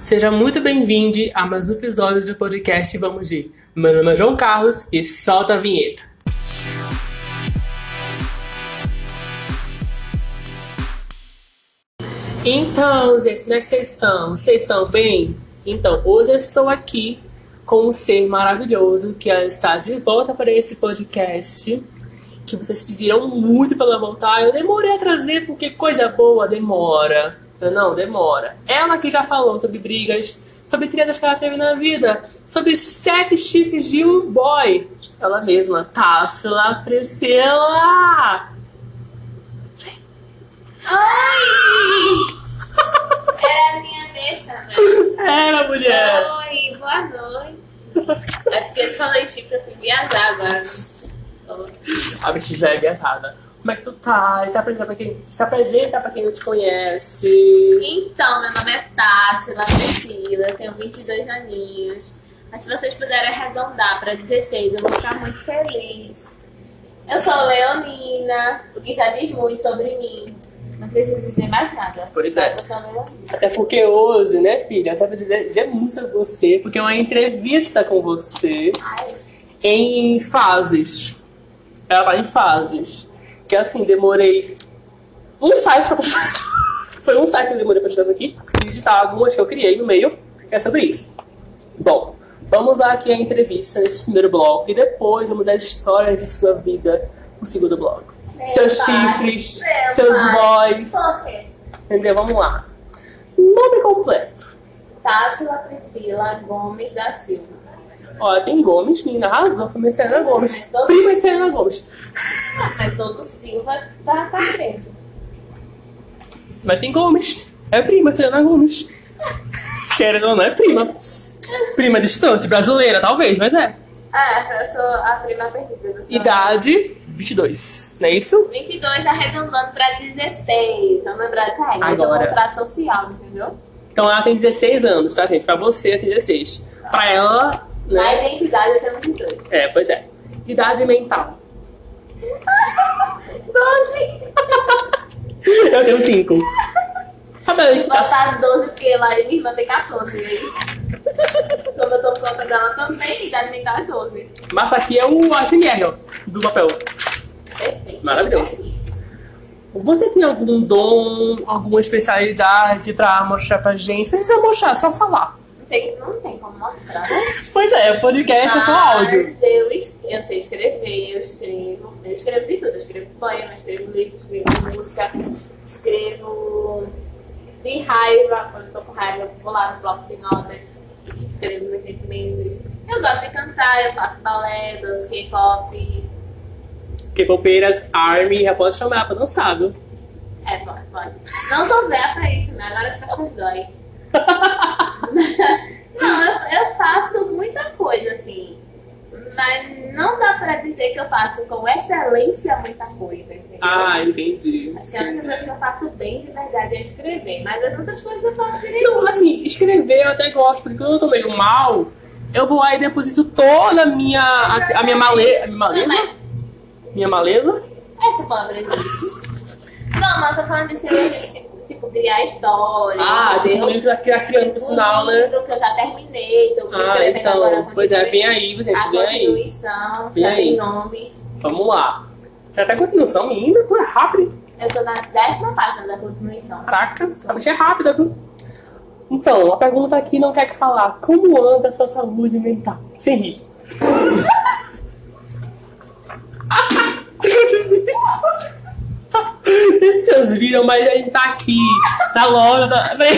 Seja muito bem-vindo a mais um episódio do podcast Vamos de. Meu nome é João Carlos e solta a vinheta. Então, gente, como é que vocês estão? Vocês estão bem? Então, hoje eu estou aqui com um ser maravilhoso que está de volta para esse podcast que vocês pediram muito para ela voltar. Eu demorei a trazer porque coisa boa demora. Não, demora. Ela que já falou sobre brigas, sobre tretas que ela teve na vida, sobre sete chifres de um boy. Ela mesma, Tássila Priscila! Oi! Era a minha deixa, né? Era, mulher! Oi, boa noite. É porque eu falei chifre, eu fui viajar agora. A bicha já é viajada. Como é que tu tá? Se apresenta pra quem, se apresenta pra quem não te conhece. Então, meu nome é Tássila Priscila, tenho 22 aninhos. Mas se vocês puderem arredondar para 16, eu vou ficar muito feliz. Eu sou leonina, o que já diz muito sobre mim. Não preciso dizer mais nada. Pois é. Até porque hoje, né, filha, você vai dizer, dizer muito sobre você, porque é uma entrevista com você Ai, em fases. Ela vai em fases. Que assim, demorei um site pra. Foi um site que eu demorei pra postar isso aqui. Digitar algumas que eu criei no meio. É sobre isso. Bom, vamos lá aqui a entrevista nesse primeiro bloco. E depois vamos dar histórias de sua vida no segundo bloco. Meu seus pai, chifres, seus quê? Entendeu? Vamos lá. Nome completo. Tássila Priscila Gomes da Silva. Ó, tem Gomes, menina arrasou. Foi minha Selena Gomes. Prima de Selena Gomes. Ah, mas todo Silva tá, tá preso. Mas tem Gomes. É prima, Selena Gomes. Querendo ou não, é prima. Prima distante, brasileira, talvez, mas é. É, eu sou a prima perdida. Idade, 22. Não é isso? 22 arredondando pra 16. Vamos lembrar. Esse é Agora. contrato social, entendeu? Então ela tem 16 anos, tá, gente? Pra você ela tem 16. Pra ela, Na né? identidade eu tenho 22. É, pois é. Idade mental. 12! Eu tenho 5. Sabe ali que tá. Botar 12 porque lá minha irmã tem 14. né? Como eu tô por conta dela também, idade mental é 12. Mas aqui é o ASMR, ó, do papel. Perfeito. Maravilhoso. Você tem algum dom, alguma especialidade pra mostrar pra gente? Precisa mostrar, só falar. Não tem, não tem como mostrar, né? Pois é, podcast é só áudio. Mas Eu, eu sei escrever, eu escrevo. Eu escrevo de tudo. Eu escrevo poema, escrevo livro, escrevo música, escrevo de raiva. Quando eu tô com raiva, eu vou lá no bloco de notas, escrevo meus sentimentos. Eu gosto de cantar, eu faço balé, danço K-pop. K-popeiras, Army, já pode chamar pra dançar, viu? É, pode, pode. Não tô velha pra isso, né? Agora as costas dói. Não, eu, eu faço muita coisa, assim. Mas não dá pra dizer que eu faço com excelência muita coisa, entendeu? Ah, entendi. Acho que a única coisa que eu faço bem de verdade é escrever. Mas as outras coisas eu faço direito. Não, assim, escrever eu até gosto, porque quando eu tô meio mal, eu vou lá e deposito toda a minha, a, a minha maleza. Maleza? Minha maleza? essa palavra existe. Não, mas eu tô falando de escrever, tipo, criar história. Ah, tipo entendeu? um livro da da criança pro sinal, um né? livro que eu já terminei, tô Ah, escrevendo agora. então, quando pois é, vem aí, gente, a vem aí. Vem aí. tem nome. Vamos lá. Você até continuação, menina, tu é rápido. Eu tô na décima página da continuação. Caraca, a bicha é rápida, viu? Então, a pergunta aqui não quer que falar. Como anda a sua saúde mental? Sem rir. Vocês viram, mas a gente tá aqui na loja da.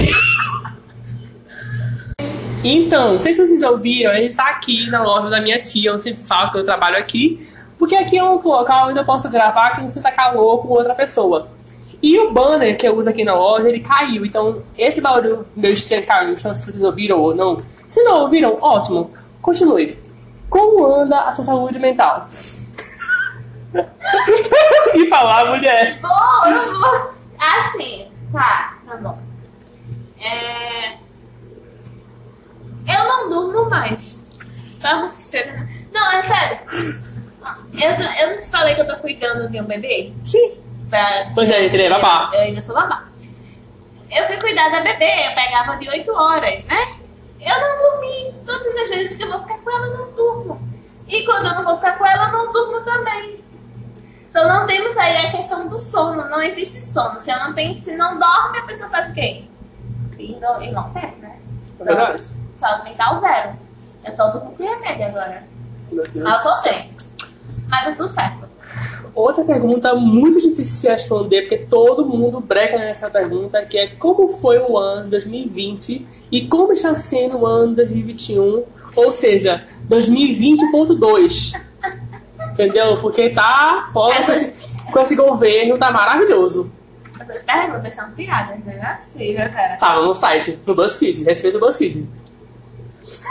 Então, não sei se vocês ouviram, a gente tá aqui na loja da minha tia, onde sempre fala que eu trabalho aqui, porque aqui é um local onde eu posso gravar que não sinta calor com outra pessoa. E o banner que eu uso aqui na loja, ele caiu. Então, esse barulho meu estranho caiu. Não sei se vocês ouviram ou não. Se não ouviram, ótimo. Continue. Como anda a sua saúde mental? e falar, mulher. Bom, eu vou. Assim, tá, tá bom. É... Eu não durmo mais. Pra vocês terem. Não, é sério. Eu, eu não te falei que eu tô cuidando de um bebê? Sim. Pra... Pois é, ele é babá. Eu ainda sou babá. eu fui cuidar da bebê, eu pegava de 8 horas, né? Eu não dormi. Todas as vezes que eu vou ficar com ela, eu não durmo. E quando eu não vou ficar com ela, eu não durmo também. Então não temos aí a questão do sono, não existe sono. Se não tenho, se não dorme, a pessoa faz o quê? E e acontece, né? É verdade. Saúde mental zero. Eu só durmo com remédio agora. Bem. Mas é tudo certo. Outra pergunta muito difícil de se responder, porque todo mundo breca nessa pergunta, que é como foi o ano 2020 e como está sendo o ano 2021, ou seja, 2020.2. Entendeu? Porque tá foda com esse, com esse governo, tá maravilhoso. Essas perguntas são piadas, né? não é possível, cara. Tava no site, no BuzzFeed, respeita o BuzzFeed.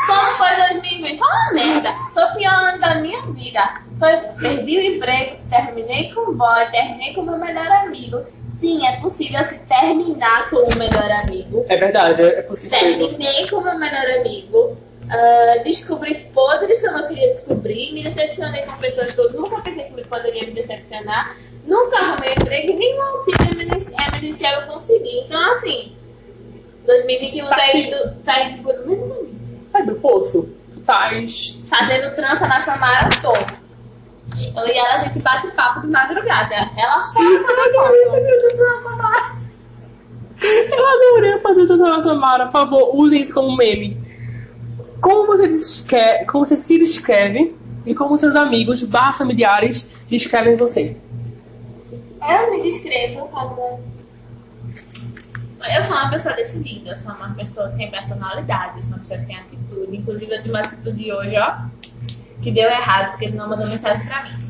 Como foi 2020? Foi uma merda. Foi o pior ano da minha vida. Foi, perdi o emprego, terminei com o boy, terminei com o meu melhor amigo. Sim, é possível se terminar com o melhor amigo. É verdade, é possível mesmo. Terminei com o meu melhor amigo. Ah, descobri podres que eu não queria descobrir. Me decepcionei com pessoas que eu nunca pensei que me poderia me decepcionar. Nunca arrumei emprego e nenhum auxílio emergen- emergencial eu consegui. Então, assim, 2021 tá Sabe- indo, tá indo por mesmo caminho. Sabe o poço? Tu estás Fazendo trança na Samara à toa. Eu e ela, a gente bate papo de madrugada. Ela chora quando eu adorei fazer essa Samara. Por favor, usem isso como meme. Como você, descreve, como você se descreve e como seus amigos barra familiares descrevem você? Eu me descrevo como. Eu sou uma pessoa decidida, eu sou uma pessoa que tem personalidade, eu sou uma pessoa que tem atitude. Inclusive, eu tive uma atitude hoje, ó, que deu errado, porque ele não mandou mensagem pra mim.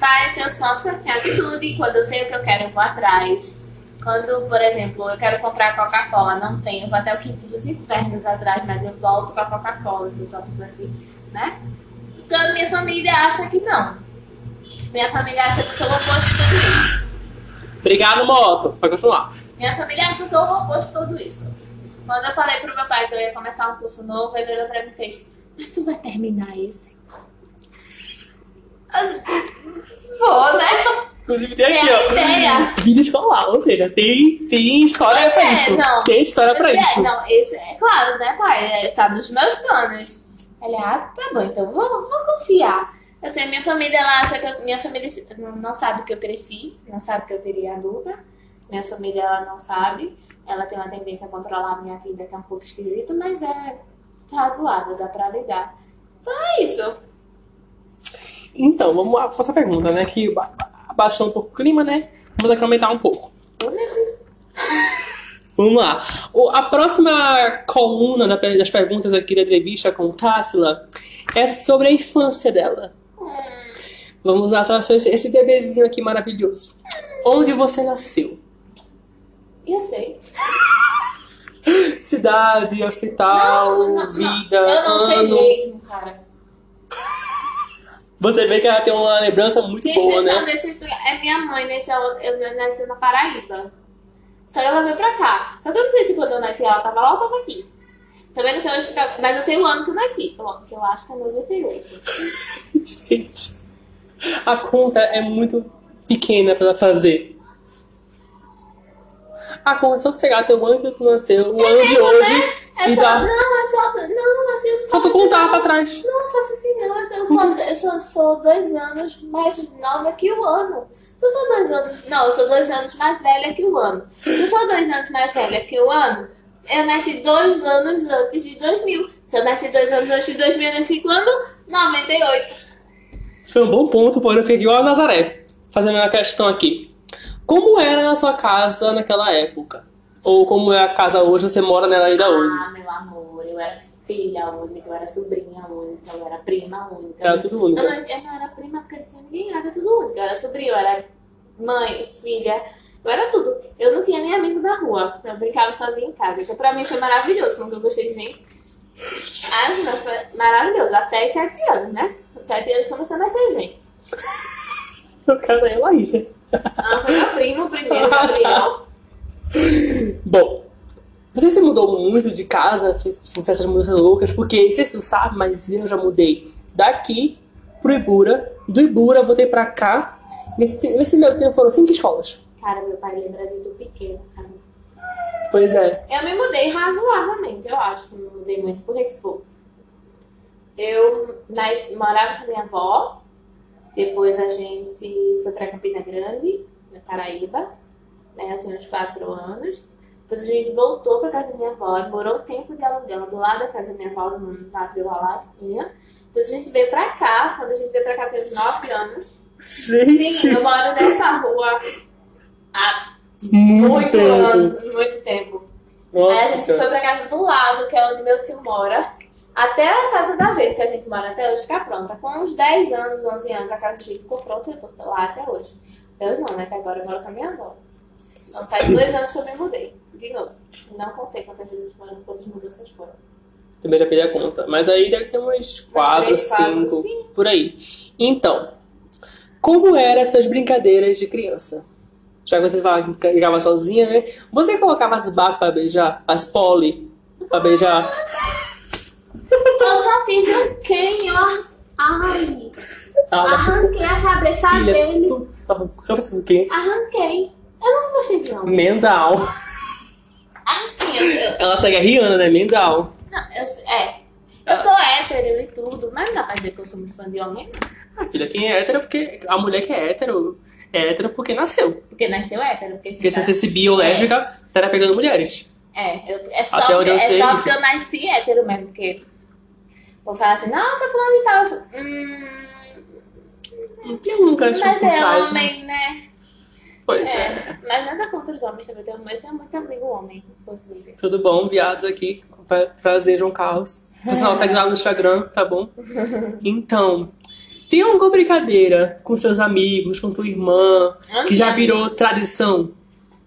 Mas eu sou uma pessoa que tem atitude, quando eu sei o que eu quero, eu vou atrás. Quando, por exemplo, eu quero comprar Coca-Cola, não tenho, vou até o quinto dos infernos atrás, mas eu volto com a Coca-Cola, uma pessoa que, né? Então, minha família acha que não. Minha família acha que eu sou o oposto de tudo isso. Obrigado, Moto. Pode continuar. Minha família acha que eu sou o oposto de tudo isso. Quando eu falei pro meu pai que eu ia começar um curso novo, ele olhou pra mim e fez: Mas tu vai terminar esse? Vou, né? Inclusive tem É aqui, ó. ideia. Vida escolar, ou seja, tem, tem história pra É, isso. não. Tem história pra É, isso. Não, esse é claro, né, pai? É, tá nos meus planos. Ele, ah, tá bom, então vou, vou confiar. Assim, minha família, ela acha que eu- minha família não- sabe que eu cresci, não sabe que eu virei adulta. Minha família, ela não sabe. Ela tem uma tendência a controlar a minha vida, que é um pouco esquisito, mas é razoável, dá pra lidar. Então é isso. Então, vamos lá, fazer a pergunta, né? Que abaixou um pouco o clima, né? Vamos acalmentar um pouco. Vamos lá. O- A próxima coluna da das perguntas aqui da entrevista com Tássila é sobre a infância dela. Vamos lá, Tássila, esse, esse bebezinho aqui maravilhoso. Onde você nasceu? Eu sei. Cidade, hospital, Não, não, não. vida, Eu não sei ano. mesmo, cara. Você vê que ela tem uma lembrança muito Deixa, boa, não, né? deixa eu explicar. É minha mãe, nasceu, eu nasci na Paraíba. Só que ela veio pra cá. Só que eu não sei se quando eu nasci ela tava lá ou tava aqui. Também não sei onde que tá, mas eu sei o ano que eu nasci. Que eu acho que é 98. Gente, a conta é muito pequena pra ela fazer. A é só você pegar teu ano que tu nasceu, o ano de hoje É e só. dar. Não, é só. Não, assim, eu não Só tu contar assim, pra não. trás. Não, faço assim não. Eu sou, eu sou, eu sou, sou dois anos mais nova que o ano. Se eu sou dois anos. Não, eu sou dois anos mais velha que o ano. Se eu sou dois anos mais velha que o ano, eu nasci dois anos antes de 2000. Se eu nasci dois anos antes de 2000, eu nasci quando? 98. Foi um bom ponto, porém eu fiquei igual a Nazaré, fazendo uma questão aqui. Como era na sua casa naquela época? Ou como é a casa hoje, você mora nela ainda hoje? Ah, meu amor, eu era filha única, eu era sobrinha única, eu era prima única. Era tudo único. Eu não, eu não era prima porque não tinha ninguém, era tudo único. Eu era sobrinha, eu era mãe, filha, eu era tudo. Eu não tinha nem amigo da rua, eu brincava sozinha em casa. Então pra mim foi maravilhoso, quando eu gostei de gente. Ah, não, foi maravilhoso, até os sete anos, né? Sete anos começou a nascer gente. Eu quero é Laísa. Ah, primo primeiro, Gabriel. Bom, você se mudou muito de casa, fez tipo, festas de mudanças loucas, porque, não sei se você sabe, mas eu já mudei daqui pro Ibura, do Ibura voltei pra cá. Nesse, nesse meu tempo foram cinco escolas. Cara, meu pai lembra de tu pequeno, cara. Pois é. Eu me mudei razoavelmente, eu acho que me mudei muito, porque, tipo, eu nas, morava com a minha avó, depois a gente foi pra Campina Grande, na Paraíba, né? Eu tinha uns quatro anos. Depois a gente voltou pra casa da minha avó, morou um tempo de aluguel do lado da casa da minha avó, no Tavila lá que tinha. Depois a gente veio pra cá, quando a gente veio pra cá, tinha uns nove anos. Gente, Sim, eu moro nessa rua há muito, muito tempo. anos, muito tempo. Aí a Nossa gente Senhora. foi pra casa do lado, que é onde meu tio mora. Até a casa da gente, que a gente mora até hoje, ficar pronta. Com uns 10 anos, 11 anos, a casa da gente ficou pronta e eu tô lá até hoje. Até hoje não, né? Que agora eu moro com a minha avó. Então faz dois anos que eu me mudei. De novo. Não contei quantas vezes foram, quantas mudanças foram. Também já perdi a conta. Mas aí deve ser umas quatro, três, quatro, cinco, sim. por aí. Então, como eram essas brincadeiras de criança? Já que você vai- brincava sozinha, né? Você colocava as babas pra beijar? As poli pra beijar? Eu só tive um quem, ó. Ai, Ah, arranquei a cabeça filha, dele. tu tava pensando o quê? Arranquei. Eu não gostei de homem. Mental. Assim, eu, eu, Ela segue a Rihanna, né? Mental. não, eu, é. Eu sou hétero e tudo, mas não dá pra dizer que eu sou muito fã de homem, não. Ah, filha, quem é hétero é porque. A mulher que é hétero é hétero porque nasceu. Porque nasceu hétero. Porque, Porque se se tá- você se biológica, estaria pegando mulheres. É, eu, é só, Até onde eu é sei só isso. porque eu nasci hétero mesmo, porque vou falar assim, nossa, fulano e tal. Hum, Eu nunca mas é homem, né? Pois é. É, mas nada contra os homens também. Eu tenho, eu tenho muito amigo homem, inclusive. Tudo bom, viados aqui. Pra- Prazer, João Carlos. Por sinal, segue lá no Instagram, tá bom? Então, tem alguma brincadeira com seus amigos, com tua irmã, que já virou tradição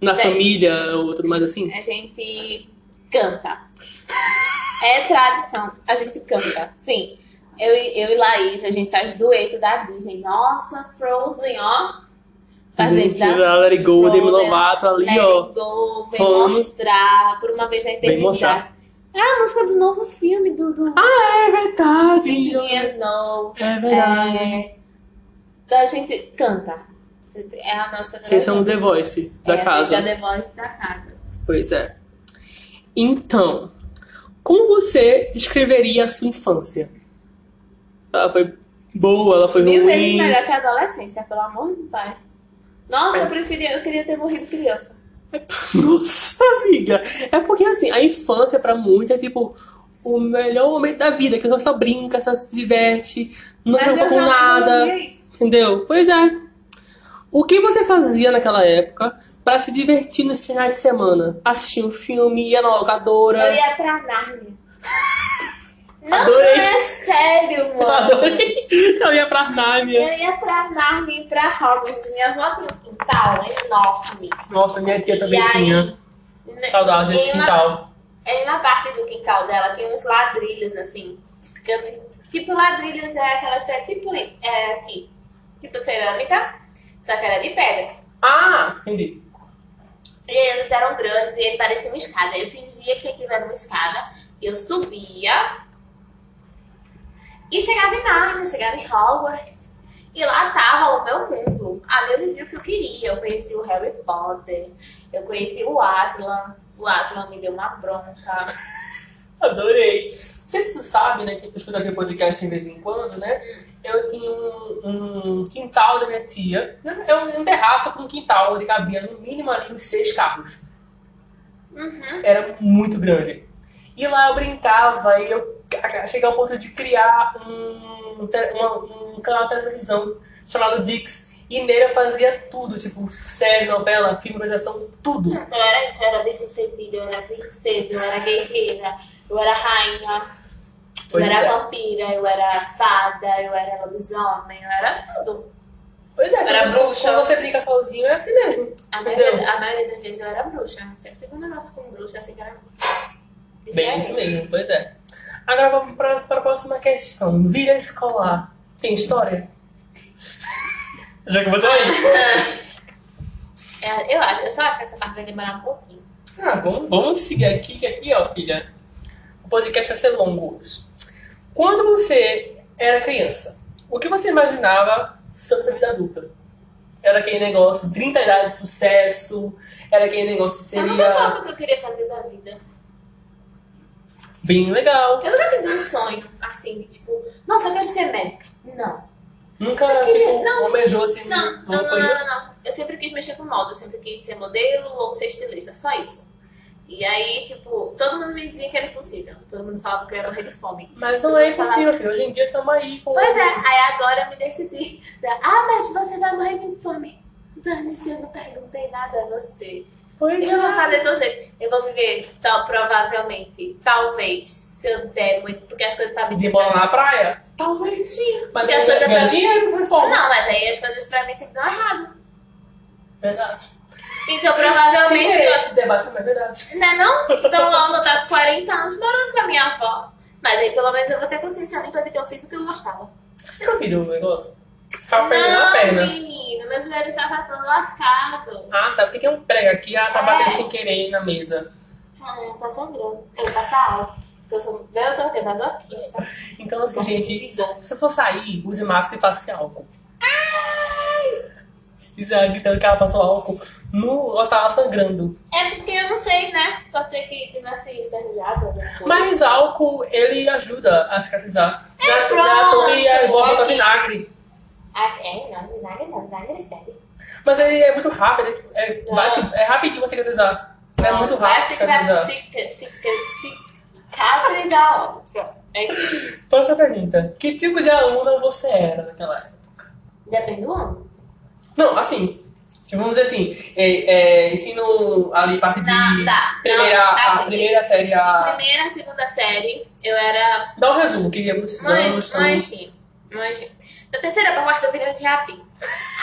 na família ou tudo mais assim? A gente canta. É tradição. A gente canta. Sim. Eu, e- eu e Laís, a gente faz dueto da Disney. Nossa, Frozen, ó. Faz Gente, da a Let It Go, Demi Frozen, Lovato ali, Let ó. It Go, vem mostrar por uma vez na Vem mostrar. eternidade. É a música do novo filme do, do Ah, é verdade! Engineer No. É verdade. É, então a gente canta. É a nossa Vocês são o The Voice da é, casa. A é The Voice da casa. Pois é. Então, como você descreveria a sua infância? Ela foi boa, ela foi Mil vezes ruim? melhor que a adolescência, pelo amor de pai. Nossa, É. eu preferia, eu queria ter morrido criança. Nossa, amiga. É porque assim, a infância pra muitos é tipo o melhor momento da vida, que você só brinca, só se diverte, não Mas preocupa com nada. Entendeu? Pois é. O que você fazia naquela época pra se divertir no final de semana? Assistia um filme, ia na locadora. Eu ia pra Nárnia. Não, Adorei. é sério, mano. Adorei. Eu ia pra Nárnia. Eu ia pra Nárnia e pra Hogwarts. Minha avó tinha um quintal enorme. Nossa, minha tia também e tinha. aí, Saudade desse em uma- quintal. Aí na parte do quintal dela tem uns ladrilhos assim. Que eu tipo ladrilhos é aquelas pedras, tipo é, aqui. Tipo cerâmica, só que era de pedra. Ah, entendi. E eles eram grandes e ele parecia uma escada. Eu fingia que aquilo era uma escada. Eu subia e chegava em Narnia, chegava em Hogwarts. E lá tava o meu mundo. Ali eu vivia o que eu queria. Eu conheci o Harry Potter. Eu conheci o Aslan. O Aslan me deu uma bronca. Adorei. Tu sabe, né, que tu escuta aqui o podcast de vez em quando, né? Eu tinha um, um quintal da minha tia. É um, terraço com um quintal onde cabia no mínimo ali uns seis carros. Uhum. Era muito grande. E lá eu brincava e eu cheguei ao ponto de criar um, uma- um canal de televisão chamado Dix. E nele eu fazia tudo, tipo série, novela, filmatização, tudo. Eu era, eu era bem sucedida, eu era princesa, eu era guerreira, eu era rainha, Pois eu era é. vampira, eu era fada, eu era lobisomem, eu era tudo. Pois é, Era quando- bruxa. Quando você brinca sozinho é assim mesmo. A maioria, a maioria das vezes eu era bruxa. Eu sempre tive um negócio com bruxa, assim que era. Bem isso mesmo, pois é. Agora vamos para a próxima questão. Vida escolar. Tem história? Já que você vai. Eu, acho, eu só acho que essa parte vai demorar um pouquinho. Ah, vamos, vamos seguir aqui, que aqui, ó, filha. O podcast vai ser longo hoje. Quando você era criança, o que você imaginava sobre a vida adulta? Era aquele negócio, 30 idades de sucesso. Era aquele negócio que Eu nunca seria soube o que eu queria fazer da vida. bem legal. Eu nunca tive um sonho assim, de tipo, nossa, eu quero ser médica. Não. Nunca, Eu queria- tipo, não. almejou assim Não, não, não, não, não. Eu sempre quis mexer com moda, eu sempre quis ser modelo ou ser estilista, só isso. E aí, tipo, todo mundo me dizia que era impossível. Todo mundo falava que eu ia morrer de fome. Mas não é impossível, filho. Hoje em dia estamos aí com. Pois é, aí agora eu me decidi. Ah, mas você vai morrer de fome. Dani, eu não perguntei nada a você. Pois Eu vou é. fazer do jeito. Eu vou viver, tal, provavelmente, talvez, se eu der muito, porque as coisas pra mim Desembolar na praia? Talvez sim. Mas Se as coisas pra- dinheiro com reforma. Não, mas aí as coisas pra mim sempre dão errado. Verdade. Então, provavelmente, querer, eu esse debate não é verdade. Não é não? Então eu vou estar com 40 anos morando com a minha avó. Mas aí pelo menos eu vou ter consciência limpa de que eu fiz o que eu gostava. Você não viu o negócio? Tava perdendo a perna. menino, meu joelho já tá todo lascado. Ah, tá. Porque tem um prego aqui, ah, pra É. bater sem querer na mesa. Ah, tá sangrando. Eu vou passar álcool. Eu sou, eu sou quê? Masoquista. Então, assim, Gosto gente, de se for sair, use máscara e passe álcool. Ela gritando que ela passou álcool. No, ela estava sangrando. É porque eu não sei, né? Pode ser que tivesse enferrujado. Mas álcool, ele ajuda a cicatrizar. É, Na- pronto. toa ele é bom botar vinagre. Ah, é? Não, vinagre não. Vinagre fede. Mas ele é muito rápido, é, tipo, é, Não. é rapidinho você cicatrizar. É muito rápido Parece que vai cicatrizar. cica- cica- cicatrizar logo. Pronto. É. Próxima pergunta. Que tipo de aluna você era naquela época? Depende do ano. Não, assim, tipo, vamos dizer assim, é, é, ensino ali parte de Não, tá. primeira, Não, tá a assim. primeira série a... primeira segunda série, eu era Dá um resumo, que é muitos anos. Manjinho. Da terceira pra quarta eu virei um diabinho.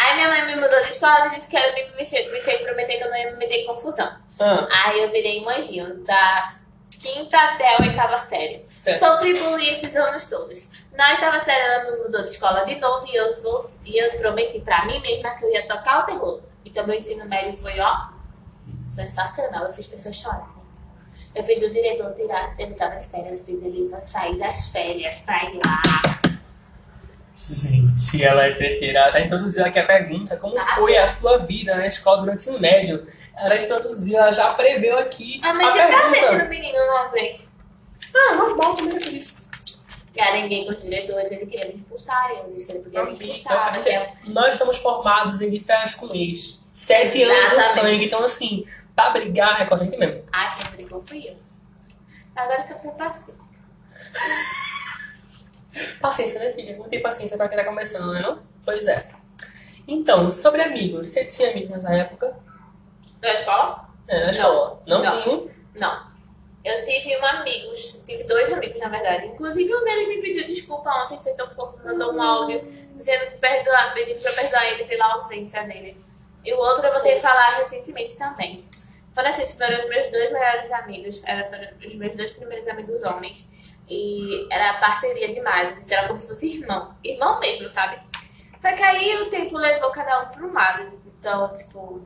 Aí minha mãe me mudou de escola e disse que ela me, me, fez, me fez prometer que eu não ia me meter em confusão. Ah, Aí eu virei um anjinho, da quinta até a oitava série. certo. Sofri bullying esses anos todos. Na oitava série ela me mudou de escola de novo e eu, vou, e eu prometi pra mim mesma que eu ia tocar o terror. Então meu ensino médio foi, ó, sensacional. Eu fiz pessoas chorarem. Eu fiz o diretor tirar, ele tava de férias, eu fiz ele sair das férias pra ir lá. Gente, ela é treteira. Já introduziu aqui a pergunta: como Ah, foi a sua vida na escola durante o ensino médio? Ela introduziu, ela já preveu aqui Eu a meti o cacete no menino uma vez. Ah, normal também é isso. Garenguei com o diretor, ele queria me expulsar, eu disse que ele podia me expulsar, mas é Nós somos formados em diferentes com ex. Sete anos no Exatamente. sangue. Então, assim, pra brigar é com a gente mesmo. Ai, quem brigou fui eu. Agora você precisa paciência. Paciência, né, filha? Não tem paciência pra quem tá começando, né? Não? Pois é. Então, sobre amigos. Você tinha amigos nessa época? Na escola? É, na escola. Não, Não. nenhum? Não. Eu tive um amigos, tive dois amigos, na verdade. Inclusive, um deles me pediu desculpa ontem, foi tão fofo, mandou um áudio dizendo que perdoar, pedindo pra perdoar ele pela ausência dele. E o outro eu voltei a falar recentemente também. Foram assim, foram os meus dois melhores amigos, eram os meus dois primeiros amigos homens. E era parceria demais, a gente era como se fosse irmão. Irmão mesmo, sabe? Só que aí o tempo levou cada um para um lado. Então, tipo,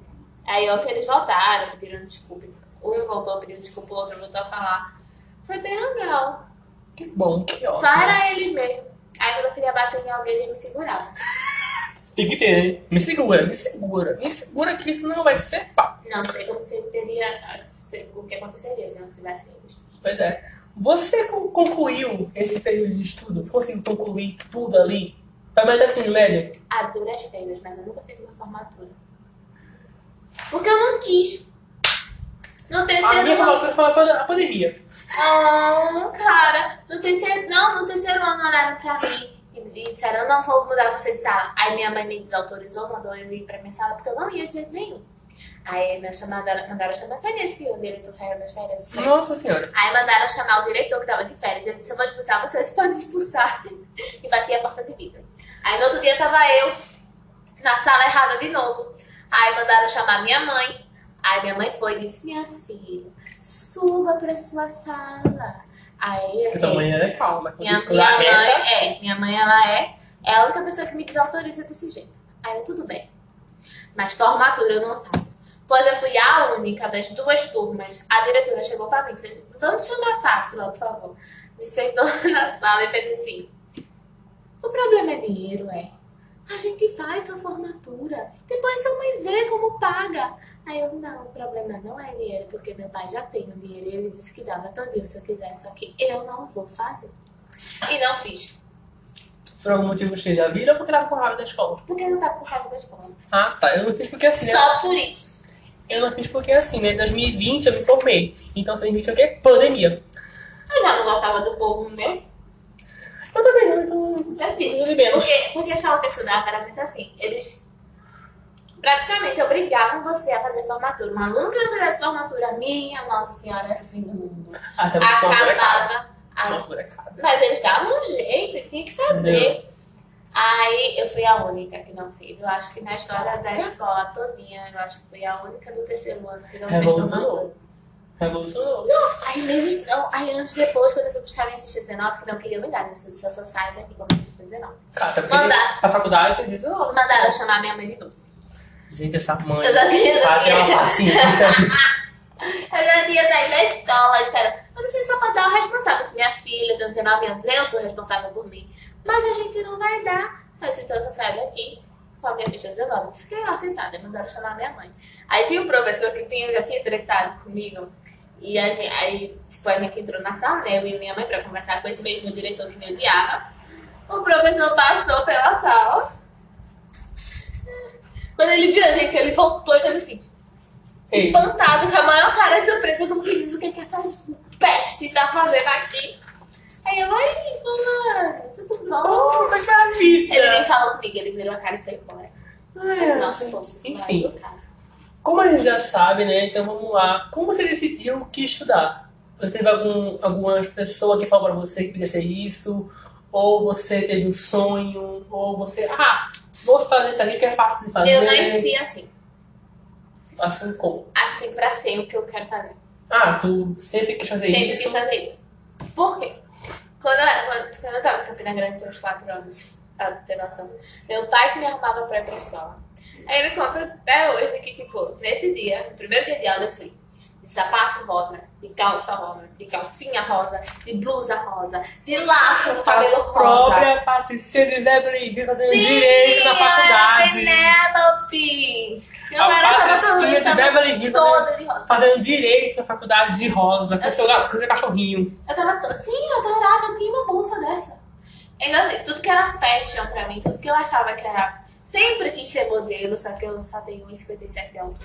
aí ontem eles voltaram, pediram desculpa. Um voltou pedindo desculpa, o outro voltou a falar. Foi bem legal. Que bom, que ótimo. Só era eles mesmo. Aí quando eu queria bater em alguém, eles me seguravam. Tem que ter, né? Me segura, me segura. Me segura que isso não vai ser pá. Não sei como teria. O que aconteceria se não tivesse eles. Pois é. Você con- concluiu esse período de estudo? Conseguiu concluir tudo ali? Pelo menos assim, médio? A duras penas, mas eu nunca fiz uma formatura. Porque eu não quis. No A terceiro minha ano. formatura foi a pandemia. Não, cara. No terceiro, não, no terceiro ano olharam pra mim e, disseram, não vou mudar você de sala. Aí minha mãe me desautorizou, mandou eu ir pra minha sala, porque eu não ia de jeito nenhum. Aí me chamaram, mandaram chamar, foi nesse que o diretor saiu das férias. Nossa senhora. Aí mandaram chamar o diretor que tava de férias. Ele disse, eu vou expulsar vocês, pode expulsar. E bati a porta de vidro. Aí no outro dia tava eu na sala errada de novo. Aí mandaram chamar minha mãe. Aí minha mãe foi e disse, minha filha, suba pra sua sala. Aí eu tua mãe é calma. minha, minha mãe é, minha mãe ela é, é a única pessoa que me desautoriza desse jeito. Aí eu, tudo bem. Mas formatura eu não faço. Pois eu fui a única das duas turmas. A diretora chegou pra mim, disse, vamos chamar a Tássila, por favor. Me sentou na sala e fez assim, o problema é dinheiro, é. a gente faz sua formatura. Depois sua mãe vê como paga. Aí eu, não, o problema não é dinheiro, porque meu pai já tem o dinheiro e ele disse que dava todinho se eu quisesse, só que eu não vou fazer. E não fiz. Por algum motivo você já viram ou porque tava com raiva da escola? Porque eu não tava com raiva da escola. Ah, tá. Eu não fiz porque assim, né? Só por isso. Eu não fiz porque assim, né? Em 2020 eu me formei. Então 2020 é o quê? Pandemia. Eu já não gostava do povo meu. Eu também não, então. Já fiz. Porque, porque a escola que eu estudava era muito assim. Eles praticamente obrigavam você a fazer formatura. Um aluno que não fizesse formatura, minha Nossa Senhora, era o fim do mundo. Até porque formatura é cara. Acabava. a- é. Mas eles davam um jeito, e tinha que fazer. Aí eu fui a única que não fez. Eu acho que na história da escola todinha, eu acho que fui a única do terceiro ano que não fez. Revolucionou. Revolucionou. Aí meses, não, aí anos depois, quando eu fui buscar minha ficha 19, que não queria me dar, né? Se eu só saio daqui com a minha ficha 19. Cara, até porque Mandar. pra faculdade você diz, não. Mandaram eu chamar minha mãe de novo. Gente, essa mãe. Eu já tinha, eu já sabe, uma paciência. Eu já tinha saído da escola, disseram, mas deixa eu só pra dar o responsável. Se minha filha tem 19 anos, eu sou responsável por mim. Mas a gente não vai dar. Mas então só saio daqui com a minha ficha 19. Fiquei lá sentada, mandaram chamar minha mãe. Aí tinha um professor que tinha, já tinha tretado comigo. E a gente, aí, tipo, a gente entrou na sala, né? Eu e minha mãe pra conversar com esse mesmo diretor que me odiava. O professor passou pela sala. Quando ele viu a gente, ele voltou e fez assim Ei, espantado, com a maior cara de surpresa, como que diz o que, que essa peste tá fazendo aqui. Aí eu, ai, fulano, tudo bom? é que é a vida? Ele nem falou comigo, ele virou a cara e foi embora. Mas É, gente, poxa, Enfim, como a gente já sabe, né? Então vamos lá. Como você decidiu o que estudar? Você teve algum, alguma pessoa que falou pra você que queria ser isso? Ou você teve um sonho? Ou você, ah, vou fazer isso aqui que é fácil de fazer? Eu nasci assim, Assim como? assim pra ser o que eu quero fazer. Ah, tu sempre quis fazer Sempre isso? quis fazer isso. Por quê? Quando eu, quando, eu tava em Campina Grande, tinha uns 4 anos, pra ter noção, meu pai que me arrumava pra ir pra escola. Aí ele conta até hoje que, tipo, nesse dia, no primeiro dia de aula, eu fui de sapato rosa, de calça rosa, de calcinha rosa, de blusa rosa, de laço no cabelo a rosa. própria Patrícia de Beverly Hills fazendo Sim, direito na eu faculdade. era Penélope! Meu A tava Patricinha de Beverly Hills toda de rosa. fazendo direito na faculdade de rosa, com seu, ga- com seu cachorrinho. Eu tava toda. Sim, eu adorava, eu tinha uma bolsa dessa. Então, assim, tudo que era fashion pra mim, tudo que eu achava que era. Sempre quis ser modelo, só que eu só tenho 1,57 de altura.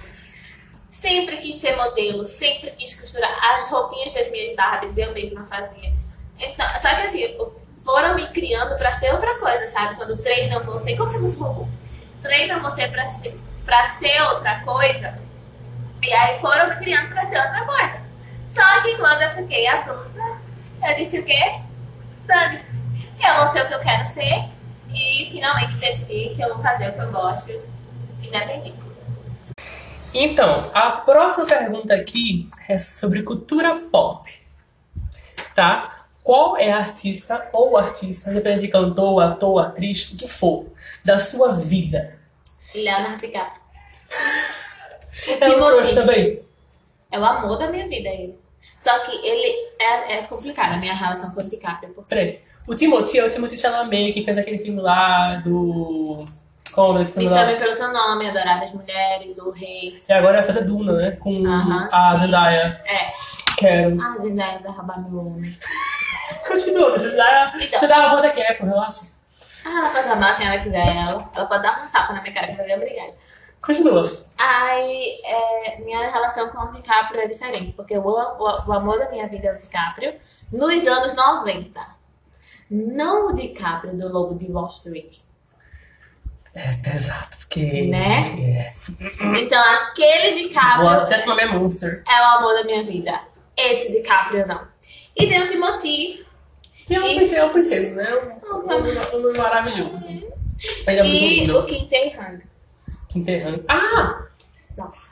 Sempre quis ser modelo, sempre quis costurar. As roupinhas das minhas Barbies eu mesma fazia. Então, só que assim, foram me criando pra ser outra coisa, sabe? Quando treinam você. Como você fosse robô? Treinam você pra ser, pra ser outra coisa. E aí foram me criando pra ser outra coisa. Só que quando eu fiquei adulta, eu disse o quê? Dani, eu vou ser o que eu quero ser e finalmente decidi que eu vou fazer o que eu gosto, independente. Então, a próxima pergunta aqui é sobre cultura pop. Tá? Qual é a artista ou artista, independente de cantor, ator, atriz, o que for, da sua vida? Leonardo DiCaprio. O É um crush também? é o amor da minha vida, ele. Só que ele é, é complicado a minha relação com o DiCaprio, porque Peraí. O Timothy é o Timothy Chalamet, que fez aquele filme lá do... Como é que me filme lá? chame pelo seu nome, Adoráveis Mulheres, O Rei. E agora vai fazer Duna, né? Com Aham, a sim. Zendaya. É, Quero. a Zendaya vai roubar meu homem. Continua, Zendaya. Então. Você dá a voz aqui, é, relaxa. Ah, ela pode amar quem ela quiser, ela, ela pode dar um tapa na minha cara que vai obrigada. Continua. Aí, é, minha relação com o DiCaprio é diferente, porque o, o, o amor da minha vida é o DiCaprio nos anos 90. Não o DiCaprio do Lobo de Wall Street. É pesado, porque. Né? É. Então, aquele Vou DiCaprio até tomar minha monster. é o amor da minha vida. Esse DiCaprio não. E tem o Timothy. Que é um, E- é um princesa, né? Um, um, um, um maravilhoso. É E o Kim Tae-han. Enterrando. Ah! Nossa,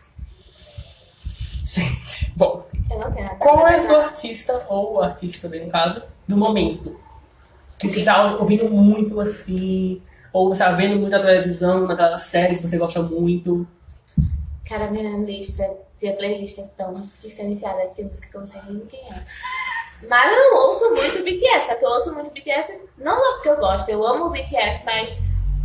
Gente, bom. eu não tenho nada Qual é a sua artista, ou artista também no caso, do momento? Que você está ouvindo muito assim, ou você está vendo muito na televisão, naquelas séries que você gosta muito. Cara, minha lista, minha playlist é tão diferenciada que tem música que eu não sei nem quem é. Mas eu ouço muito BTS, só que eu ouço muito BTS, não só porque eu gosto, eu amo o BTS, mas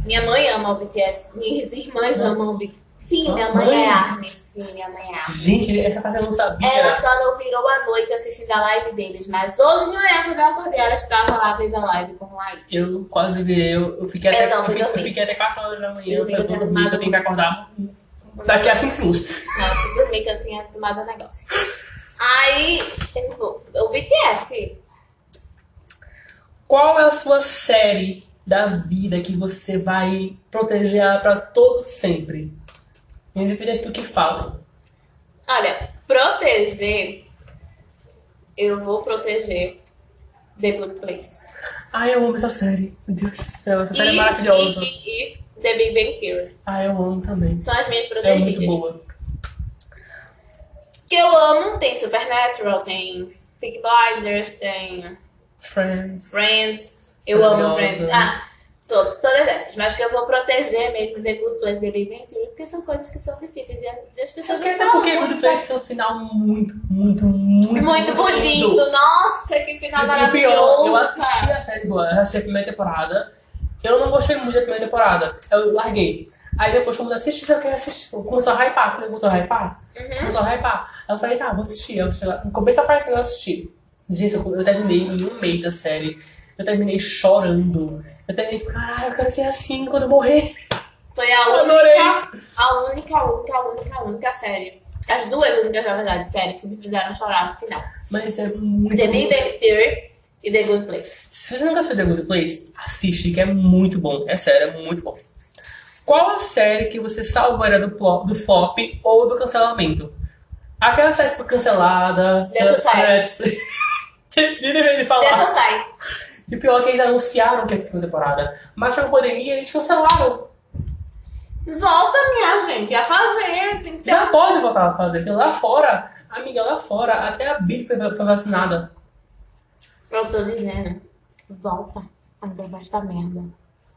Minha mãe ama o BTS, minhas irmãs Hum. amam o BTS. Sim, minha mãe mãe? é ARMY. Sim, minha mãe é ARMY. Gente, essa parte eu não sabia. Ela só não virou à noite assistindo a live deles, mas hoje de manhã, quando eu acordei, ela estava lá vendo a live com o Light. Eu quase vi, eu, eu fiquei Eu até, não, eu fiquei, eu fiquei até 4 horas da manhã. Eu Eu, dormir, eu tenho que acordar daqui a 5 segundos. Não, eu fui dormir que eu tinha tomado um negócio. Aí, é tipo, o BTS. Qual é a sua série da vida que você vai proteger ela pra todo sempre? Independente do que falem. Olha, proteger. Eu vou proteger The Good Place. Ai, eu amo essa série. Meu Deus do céu, essa série é E, maravilhosa. e, e, e The Big Bang Theory. Ai, eu amo também. São as minhas É muito protegidas. boa. que eu amo, tem Supernatural, tem Peaky Blinders, tem Friends. Friends. Eu amo. Friends. Ah, to- todas essas. Mas que eu vou proteger mesmo The Good Place, The Big Bang Theory, porque são coisas que são difíceis de as pessoas não até porque Good Place tem um final muito, muito, muito, Muito bonito. lindo. Nossa, que final maravilhoso. pior, eu assisti a série boa, eu assisti a primeira temporada. Eu não gostei muito da primeira temporada. Eu larguei. Aí depois, quando eu assisti, eu quero assistir. Começou a hypar. Quando começou a hypar, Uhum. começou a hypar. Aí eu falei, tá, vou assistir. Eu assisti lá. Começo da parte eu assisti. Gente, eu, eu terminei em um mês a série. Eu terminei chorando. Eu terminei, tipo, caralho, eu quero ser assim quando eu morrer. Foi a Eu adorei. única, a única, única, única, única série. As duas únicas, na verdade, séries que me fizeram chorar no final. Mas é muito. The Big Bang Theory e The Good Place. Se você nunca assistiu The Good Place, assiste, que é muito bom. É sério, é muito bom. Qual a série que você salvaria do, plo- do flop ou do cancelamento? Aquela série que foi cancelada. The da Society. Netflix. Nem deveria The falar. Society. E o pior é que eles anunciaram que ia ter segunda temporada. Mas com a pandemia eles cancelaram. Volta, minha gente, a fazer. Tem que ter Já pode voltar a fazer. Porque lá fora, amiga, lá fora, até a Billy foi, foi vacinada. Eu tô dizendo. Volta. Ainda vai estar merda.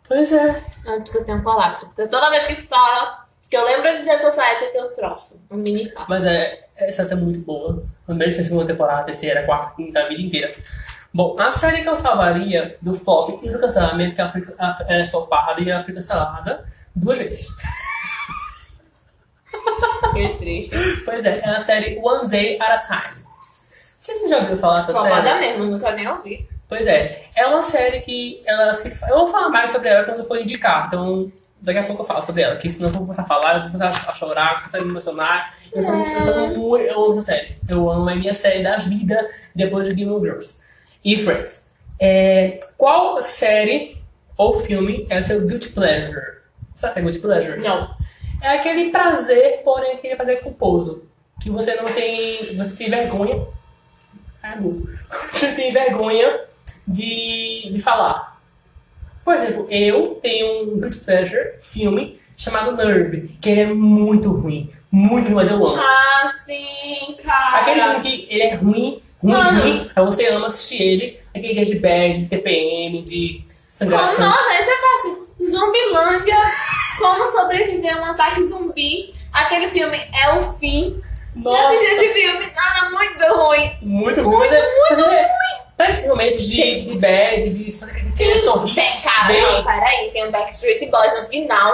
Pois é. Antes que eu tenha um colapso. Porque toda vez que fala, que eu lembro de The Society, eu tenho um troço. Um mini carro. Mas é, essa é muito boa. Também tem segunda temporada, terceira, quarta, quinta, a vida inteira. Bom, a série que eu salvaria do flop e do cancelamento, que ela foi, ela é flopada e ela foi cancelada duas vezes. Que triste. Pois é, é a série One Day at a Time. Você já ouviu falar dessa série? mesmo, nunca nem ouvi. Pois é, é uma série que ela se. Eu vou falar mais sobre ela quando eu for indicar, então daqui a pouco eu falo sobre ela, porque senão eu vou começar a falar, eu vou começar a chorar, começar a me emocionar. Eu sou, eu sou muito. Eu amo essa série. Eu amo, é a minha série da vida depois de Game of Thrones. E Friends. É, qual série ou filme é seu guilty pleasure? Sabe o que é guilty pleasure? Não. É aquele prazer, porém aquele prazer culposo. Que você não tem. Você tem vergonha. Ah. Você tem vergonha de, de falar. Por exemplo, eu tenho um Good Pleasure filme chamado Nerve, que ele é muito ruim. Muito ruim, mas eu amo. Ah, sim, cara. Aquele filme que ele é ruim, ruim, ruim, aí você ama assistir ele. Aquele dia de bad, de TPM, de Como, sangração. nossa, esse é fácil. Zumbilândia. Como sobreviver a um ataque zumbi. Aquele filme é o fim. Nossa. Esse filme nada muito ruim. Muito ruim. Muito, muito ruim. Parece momentos de, de bad, de fazer aquele sorriso. Tem, não, peraí. Tem um Backstreet Boys no final.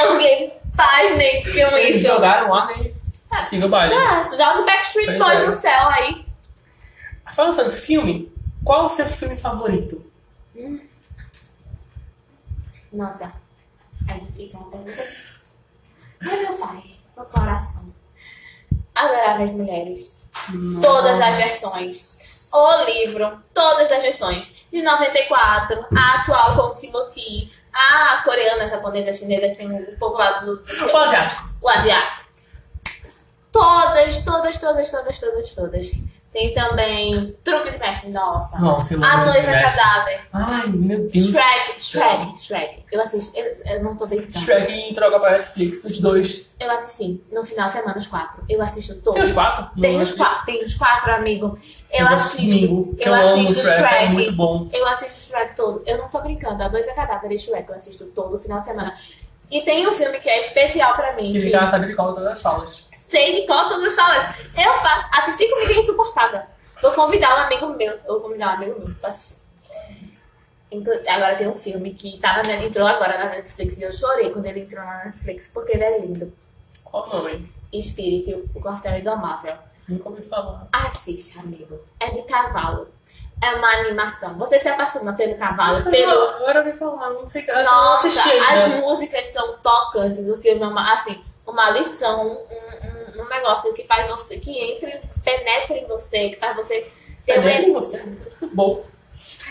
Eu fiquei pasmei com Eles isso. jogaram lá e siga o baile. Ah, joga o Backstreet Pois Boys é. no céu aí. Falando sobre filme, qual o seu filme favorito? Nossa, é difícil uma pergunta. Ai, meu pai, meu coração. Adoráveis Mulheres. Todas as versões. O livro, todas as versões. De 94, a atual com o Timothy, a coreana, japonesa, chinesa, que tem o povo lá do. O asiático. o asiático. Todas, todas, todas, todas, todas, todas. Tem também Truque de Mestre, nossa. Nossa, eu a Noiva. Cadáver. Ai, meu Deus. Shrek. Shrek, Shrek. Eu assisto, eu, eu não tô deitando. Shrek e troca para Netflix, os dois. Eu assisti no final de semana os quatro. Eu assisto Tem todos. os quatro? Tem os quatro, tem os quatro, amigo. Eu gosto assisto. eu eu assisto Shrek, é Shrek. muito bom. Eu assisto Shrek todo. Eu não tô brincando. A Noite Cadáver e Shrek eu assisto todo final de semana. E tem um filme que é especial pra mim. Se que ficar, sabe de qual todas as falas. Sei de qual todas as falas. Eu fa assisti comigo é insuportável. Vou convidar um amigo meu. Eu vou convidar um amigo meu pra assistir. Inclu- Agora tem um filme que tava na, entrou agora na Netflix e eu chorei quando ele entrou na Netflix porque ele é lindo. Qual o nome? Espírito, o Corcel Indomável. Nunca ouvi falar. Assiste, amigo. É de cavalo. É uma animação. Você se apaixona pelo cavalo, Não, pelo. Agora eu ouvi falar, não sei. Não Nossa, assisti as músicas são tocantes. O filme é uma, assim, uma lição, um, um, um negócio que faz você, que entre, penetra em você, que faz você ter um Também você. Bom.